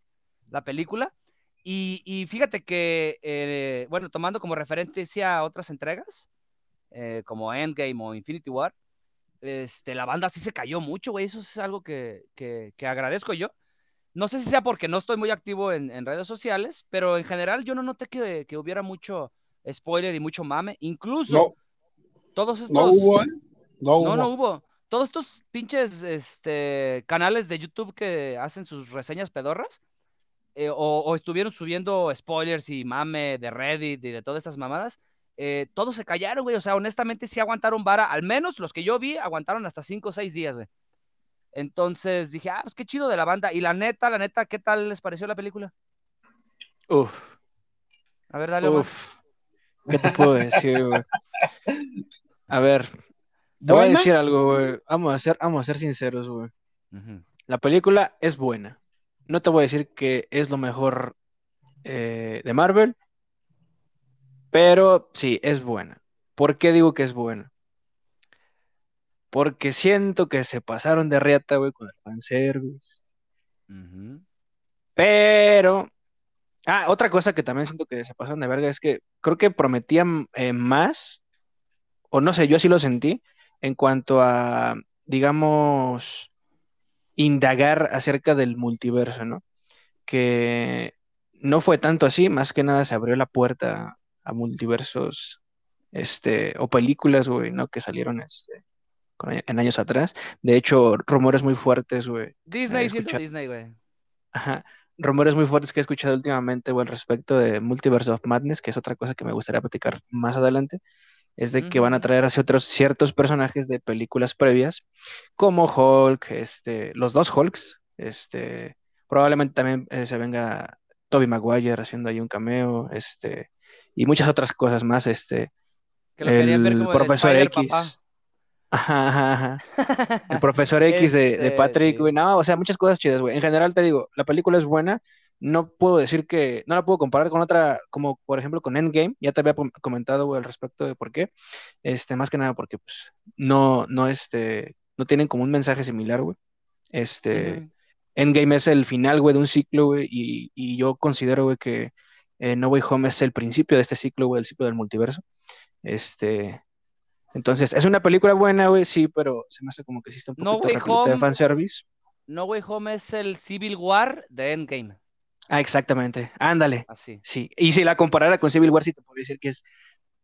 la película. Y, y fíjate que, eh, bueno, tomando como referencia a otras entregas, eh, como Endgame o Infinity War, este, la banda sí se cayó mucho, güey. Eso es algo que, que, que agradezco yo. No sé si sea porque no estoy muy activo en, en redes sociales, pero en general yo no noté que, que hubiera mucho spoiler y mucho mame. Incluso No, todos estos. no hubo, ¿eh? No hubo. No, no hubo. Todos estos pinches este, canales de YouTube que hacen sus reseñas pedorras, eh, o, o estuvieron subiendo spoilers y mame de Reddit y de todas estas mamadas, eh, todos se callaron, güey. O sea, honestamente sí aguantaron vara, al menos los que yo vi aguantaron hasta 5 o 6 días, güey. Entonces dije, ah, pues qué chido de la banda. Y la neta, la neta, ¿qué tal les pareció la película? Uf, A ver, dale, uf. ¿Qué te puedo decir, güey? A ver, te voy a decir algo, güey. Vamos a ser, vamos a ser sinceros, güey. La película es buena. No te voy a decir que es lo mejor eh, de Marvel, pero sí, es buena. ¿Por qué digo que es buena? Porque siento que se pasaron de riata, güey, con el fanservice. Ujú. Pero. Ah, otra cosa que también siento que se pasaron de verga es que creo que prometían eh, más, o no sé, yo así lo sentí, en cuanto a, digamos, indagar acerca del multiverso, ¿no? Que no fue tanto así, más que nada se abrió la puerta a multiversos, este, o películas, güey, ¿no? Que salieron, este, con- en años atrás. De hecho, rumores muy fuertes, güey, Disney Eh, siendo escucha- Disney, güey. Ajá. Rumores muy fuertes que he escuchado últimamente, güey, al respecto de Multiverse of Madness, que es otra cosa que me gustaría platicar más adelante, es de que van a traer así otros ciertos personajes de películas previas, como Hulk, este, los dos Hulks, este, probablemente también eh, se venga Tobey Maguire haciendo ahí un cameo, este, y muchas otras cosas más, este, Que lo querían ver el como profesor X. papá. <laughs> Ajá, ajá, ajá. El <laughs> profesor X de, de Este, Patrick, sí. güey. No, o sea, muchas cosas chidas, güey. En general te digo, la película es buena. No puedo decir que, no la puedo comparar con otra, como por ejemplo con Endgame. Ya te había com- comentado, al respecto de por qué. Este, más que nada porque, pues, no, no, este, no tienen como un mensaje similar, güey. Este. Endgame es el final, güey, de un ciclo, güey, y, y yo considero, güey, que eh, No Way Home es el principio de este ciclo, güey, el ciclo del multiverso. Este, entonces, es una película buena, güey, sí, pero se me hace como que está un No poquito Way repleta de fanservice. No Way Home es el Civil War de Endgame. Ah, exactamente, ándale, Así. sí. Y si la comparara con Civil War, sí te podría decir que es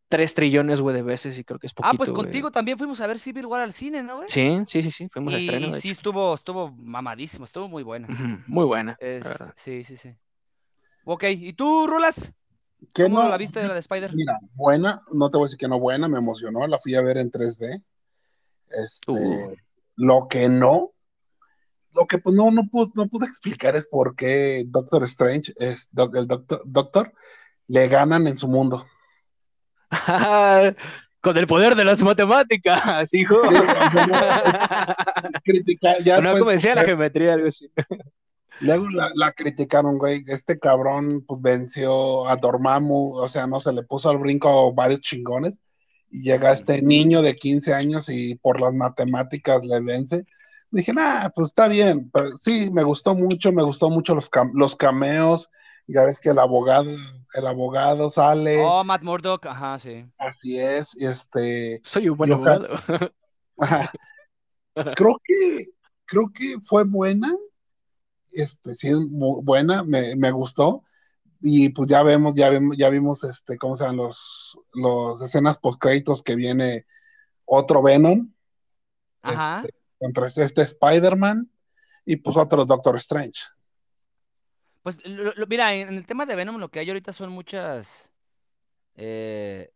tres trillones, güey, de veces y creo que es Ah, poquito, pues güey. contigo también fuimos a ver Civil War al cine, ¿no, güey? Sí, sí, sí, sí, fuimos a estreno, y de sí hecho. estuvo, estuvo mamadísimo, estuvo muy buena. Muy buena, Es- sí, sí, sí. Ok, ¿y tú, Rulas? ¿Qué ¿Cómo no? la viste de la de Spider? Mira, buena, no te voy a decir que no buena, me emocionó, la fui a ver en 3D. Este, Uh. lo que no, lo que pues no, no pude, no pude <laughs> explicar es por qué Doctor Strange, es, doc- el doctor, doctor, le ganan en su mundo. <laughs> Con el poder de las matemáticas, hijo. <laughs> Ya No, como decía la geometría, algo así. Luego la, la criticaron, güey. Este cabrón, pues venció a Dormammu, o sea, no se le puso al brinco varios chingones. y llega este niño de 15 años y por las matemáticas le vence. Dije, nah, pues está bien, pero sí, me gustó mucho, me gustó mucho los, cam- los cameos, ya ves que el abogado, el abogado sale, Oh, Matt Murdock, ajá, sí. así es, y este, Soy un buen abogado. <laughs> creo que, creo que fue buena, este, sí, mu- buena, me, me gustó, y pues ya vemos, ya vemos, ya vimos, este, cómo se llaman los, los escenas post créditos que viene otro Venom, Ajá. este, contra este Spider-Man, y pues otro Doctor Strange. Pues lo- lo- mira, en el tema de Venom lo que hay ahorita son muchas, eh,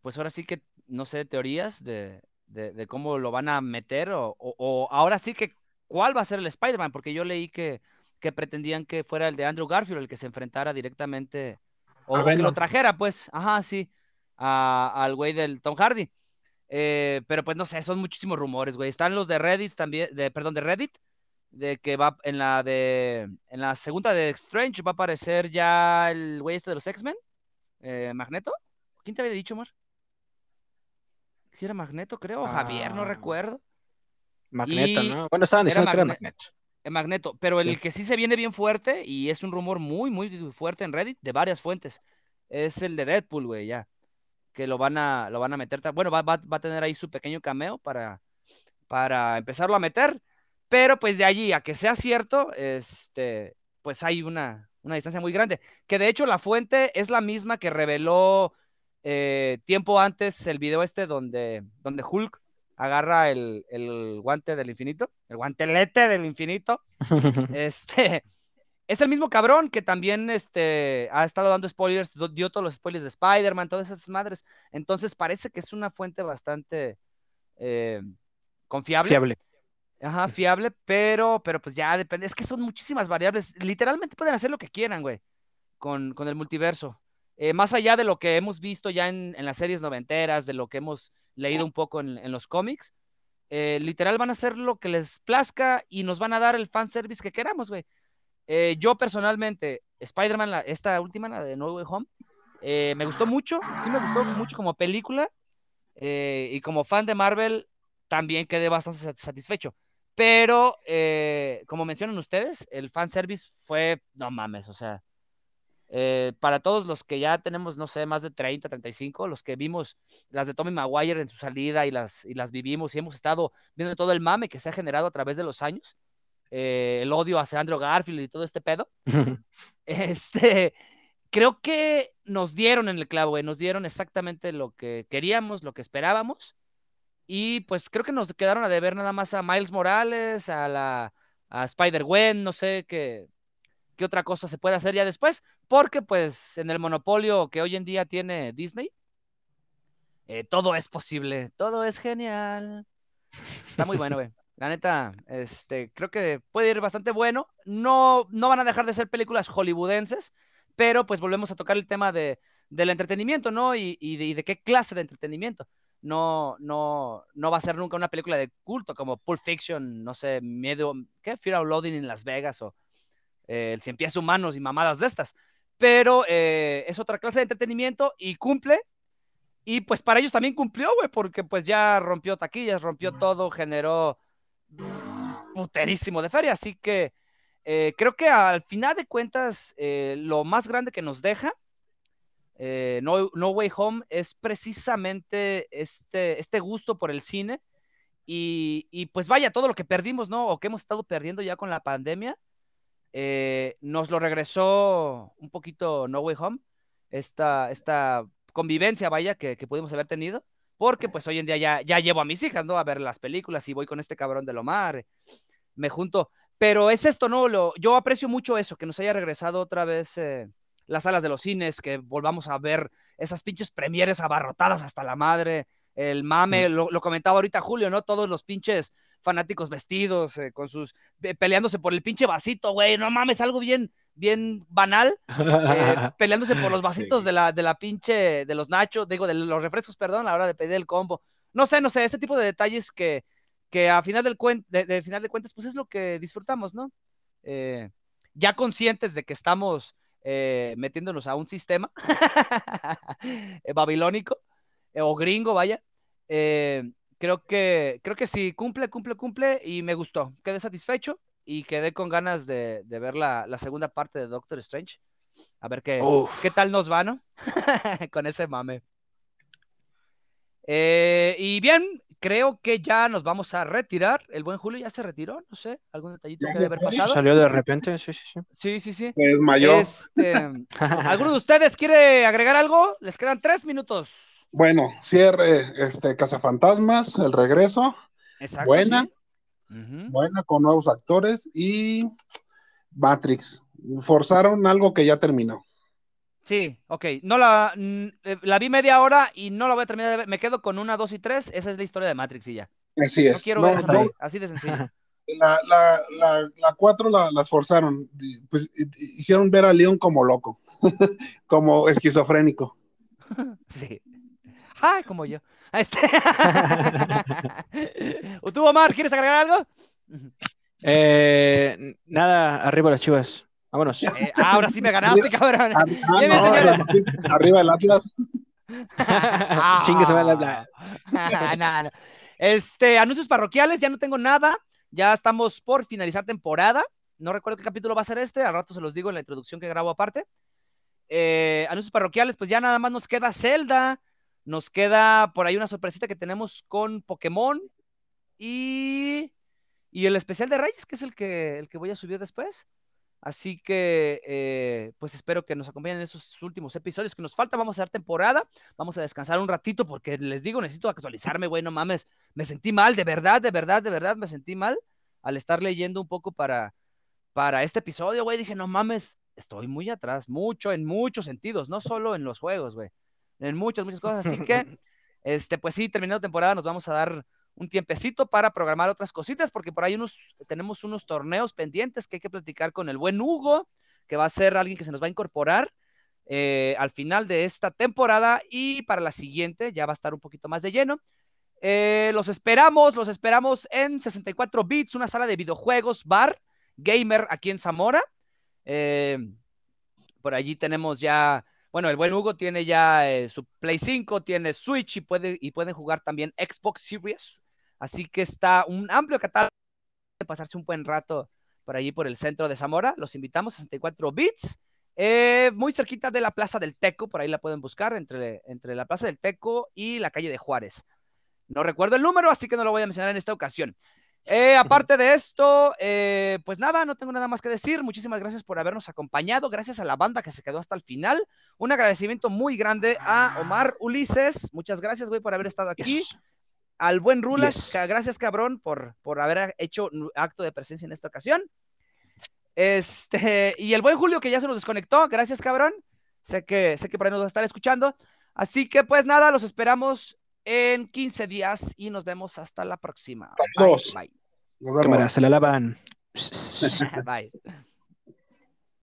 pues ahora sí que, no sé, teorías de, de, de cómo lo van a meter o, o- o ahora sí que cuál va a ser el Spider-Man, porque yo leí que, que pretendían que fuera el de Andrew Garfield el que se enfrentara directamente o, que lo trajera, pues, ajá, sí, a- al güey del Tom Hardy. Eh, pero pues no sé, son muchísimos rumores, güey. Están los de Reddit también, de, perdón, de Reddit, de que va en la de en la segunda de Strange va a aparecer ya el güey este de los X-Men, eh, Magneto. ¿Quién te había dicho, Mar? Si era Magneto, creo, o Javier, no Ah. recuerdo. Magneto, Y ¿no? Bueno, estaban era diciendo que era Magne- Magneto. Eh, Magneto, pero el que sí se viene bien fuerte y es un rumor muy, muy fuerte en Reddit de varias fuentes, es el de Deadpool, güey, ya. Que lo van a, lo van a meter. Bueno, va, va- va a tener ahí su pequeño cameo para, para empezarlo a meter. Pero pues de allí a que sea cierto, este, pues hay una, una distancia muy grande. Que de hecho la fuente es la misma que reveló eh, tiempo antes el video este donde, donde Hulk agarra el, el guante del infinito, el guantelete del infinito. <laughs> Este, es el mismo cabrón que también este, ha estado dando spoilers, dio todos los spoilers de Spider-Man, todas esas madres. Entonces parece que es una fuente bastante eh, confiable. Fiable. Ajá, fiable, pero, pero pues ya depende. Es que son muchísimas variables. Literalmente pueden hacer lo que quieran, güey, con, con el multiverso. Eh, más allá de lo que hemos visto ya en, en las series noventeras, de lo que hemos leído un poco en, en los cómics, eh, literal van a hacer lo que les plazca y nos van a dar el fanservice que queramos, güey. Eh, yo personalmente, Spider-Man, esta última, la de No Way Home, eh, me gustó mucho, sí me gustó mucho como película eh, y como fan de Marvel también quedé bastante sat- satisfecho. Pero, eh, como mencionan ustedes, el fanservice fue, no mames, o sea, para todos los que ya tenemos, no sé, más de 30, 35, los que vimos las de Tommy Maguire en su salida y las, y las vivimos y hemos estado viendo todo el mame que se ha generado a través de los años, eh, el odio hacia Andrew Garfield y todo este pedo, <laughs> <laughs> este, creo que nos dieron en el clavo, güey, nos dieron exactamente lo que queríamos, lo que esperábamos. Y pues creo que nos quedaron a deber nada más a Miles Morales, a la a Spider-Gwen, no sé qué, qué otra cosa se puede hacer ya después, porque pues en el monopolio que hoy en día tiene Disney, eh, todo es posible, todo es genial. Está muy bueno, <laughs> güey. La neta, este, creo que puede ir bastante bueno. No, no van a dejar de ser películas hollywoodenses, pero pues volvemos a tocar el tema de, del entretenimiento, ¿no? Y, y de, y de qué clase de entretenimiento. No, no, no va a ser nunca una película de culto como Pulp Fiction, no sé, Miedo, ¿qué? Fear of Loading en Las Vegas o eh, El Cien Pies Humanos y mamadas de estas. Pero eh, es otra clase de entretenimiento y cumple. Y pues para ellos también cumplió, güey, porque pues ya rompió taquillas, rompió todo, generó puterísimo de feria. Así que eh, creo que al final de cuentas, eh, lo más grande que nos deja eh, no, Way Home es precisamente este, este gusto por el cine. Y, pues vaya, todo lo que perdimos, ¿no? O que hemos estado perdiendo ya con la pandemia, nos lo regresó un poquito No Way Home, esta, esta convivencia, vaya, que pudimos haber tenido. Porque pues hoy en día ya, ya llevo a mis hijas, ¿no? A ver las películas y voy con este cabrón de Lomar, me junto. Pero es esto, ¿no? Lo, yo aprecio mucho eso, que nos haya regresado otra vez eh, las salas de los cines, que volvamos a ver esas pinches premieres abarrotadas hasta la madre, el mame, lo, lo, comentaba ahorita Julio, ¿no? Todos los pinches fanáticos vestidos, eh, con sus, eh, peleándose por el pinche vasito, güey, no mames, algo bien, bien banal, <laughs> eh, peleándose por los vasitos sí. de, la, de la pinche, de los nachos, digo, de los refrescos, perdón, a la hora de pedir el combo. No sé, no sé, este tipo de detalles que, que a final, del cuen de, de, final de cuentas, pues es lo que disfrutamos, ¿no? Eh, ya conscientes de que estamos eh, metiéndonos a un sistema <laughs> babilónico, o gringo, vaya. Creo que, creo que sí, cumple, cumple, cumple y me gustó. Quedé satisfecho y quedé con ganas de, de ver la, la segunda parte de Doctor Strange. A ver qué, Uf. qué tal nos va, ¿no? <laughs> con ese mame. Eh, y bien, creo que ya nos vamos a retirar. El buen Julio ya se retiró, no sé, algún detallito que debe haber pasado. Salió de repente, sí, sí, sí. Sí, sí, sí. Se desmayó. Este, <laughs> ¿Alguno de ustedes quiere agregar algo? Les quedan tres minutos. Bueno, cierre, este, Cazafantasmas, el regreso, Exacto. Buena. sí. Ujú. buena, con nuevos actores y Matrix. Forzaron algo que ya terminó. Sí, ok. No la, mm, eh, la vi media hora y no la voy a terminar de ver. Me quedo con una, dos y tres. Esa es la historia de Matrix y ya. Así No es. quiero No, ver. Así de sencillo. <laughs> la, la, la, la cuatro la, las forzaron. Pues hi- hicieron ver a Leon como loco, <laughs> como esquizofrénico. <laughs> Sí. Ay, como yo. Este... ¿O <laughs> tú, Omar, quieres agregar algo? Eh, nada, arriba las chivas. Vámonos. Eh, ahora sí me ganaste, cabrón. Ah, no, arriba el Atlas. Chingue se va la. No, no. Este, anuncios parroquiales, ya no tengo nada. Ya estamos por finalizar temporada. No recuerdo qué capítulo va a ser este. Al rato se los digo en la introducción que grabo aparte. Eh, anuncios parroquiales, pues ya nada más nos queda Zelda. Nos queda por ahí una sorpresita que tenemos con Pokémon. Y, y el especial de Reyes, que es el que, el que voy a subir después. Así que, eh, pues espero que nos acompañen en esos últimos episodios que nos falta. Vamos a dar temporada. Vamos a descansar un ratito porque les digo, necesito actualizarme, güey, no mames. Me sentí mal, de verdad, de verdad, de verdad, me sentí mal al estar leyendo un poco para, para este episodio, güey. Dije, no mames, estoy muy atrás, mucho, en muchos sentidos, no solo en los juegos, güey. En muchas, muchas cosas. Así que, <laughs> este, pues sí, terminando temporada, nos vamos a dar un tiempecito para programar otras cositas, porque por ahí unos, tenemos unos torneos pendientes que hay que platicar con el buen Hugo, que va a ser alguien que se nos va a incorporar eh, al final de esta temporada y para la siguiente ya va a estar un poquito más de lleno. Eh, los esperamos, los esperamos en 64 bits, una sala de videojuegos, bar, gamer aquí en Zamora. Eh, por allí tenemos ya, bueno, el buen Hugo tiene ya eh, su Play 5, tiene Switch y, puede, y pueden jugar también Xbox Series. Así que está un amplio catálogo de pasarse un buen rato por allí por el centro de Zamora. Los invitamos a 64 bits. Eh, muy cerquita de la Plaza del Teco, por ahí la pueden buscar, entre, entre la Plaza del Teco y la calle de Juárez. No recuerdo el número, así que no lo voy a mencionar en esta ocasión. Eh, aparte de esto, eh, pues nada, no tengo nada más que decir. Muchísimas gracias por habernos acompañado. Gracias a la banda que se quedó hasta el final. Un agradecimiento muy grande a Omar Ulises. Muchas gracias, güey, por haber estado aquí. Yes. Al buen Rulas, Yes. gracias, cabrón, por, por haber hecho acto de presencia en esta ocasión. Este, y el buen Julio, que ya se nos desconectó. Gracias, cabrón. Sé que, sé que por ahí nos va a estar escuchando. Así que, pues nada, los esperamos en 15 días y nos vemos hasta la próxima. Bye. Nos vemos. Cámara, se la lavan. <laughs> <laughs> bye.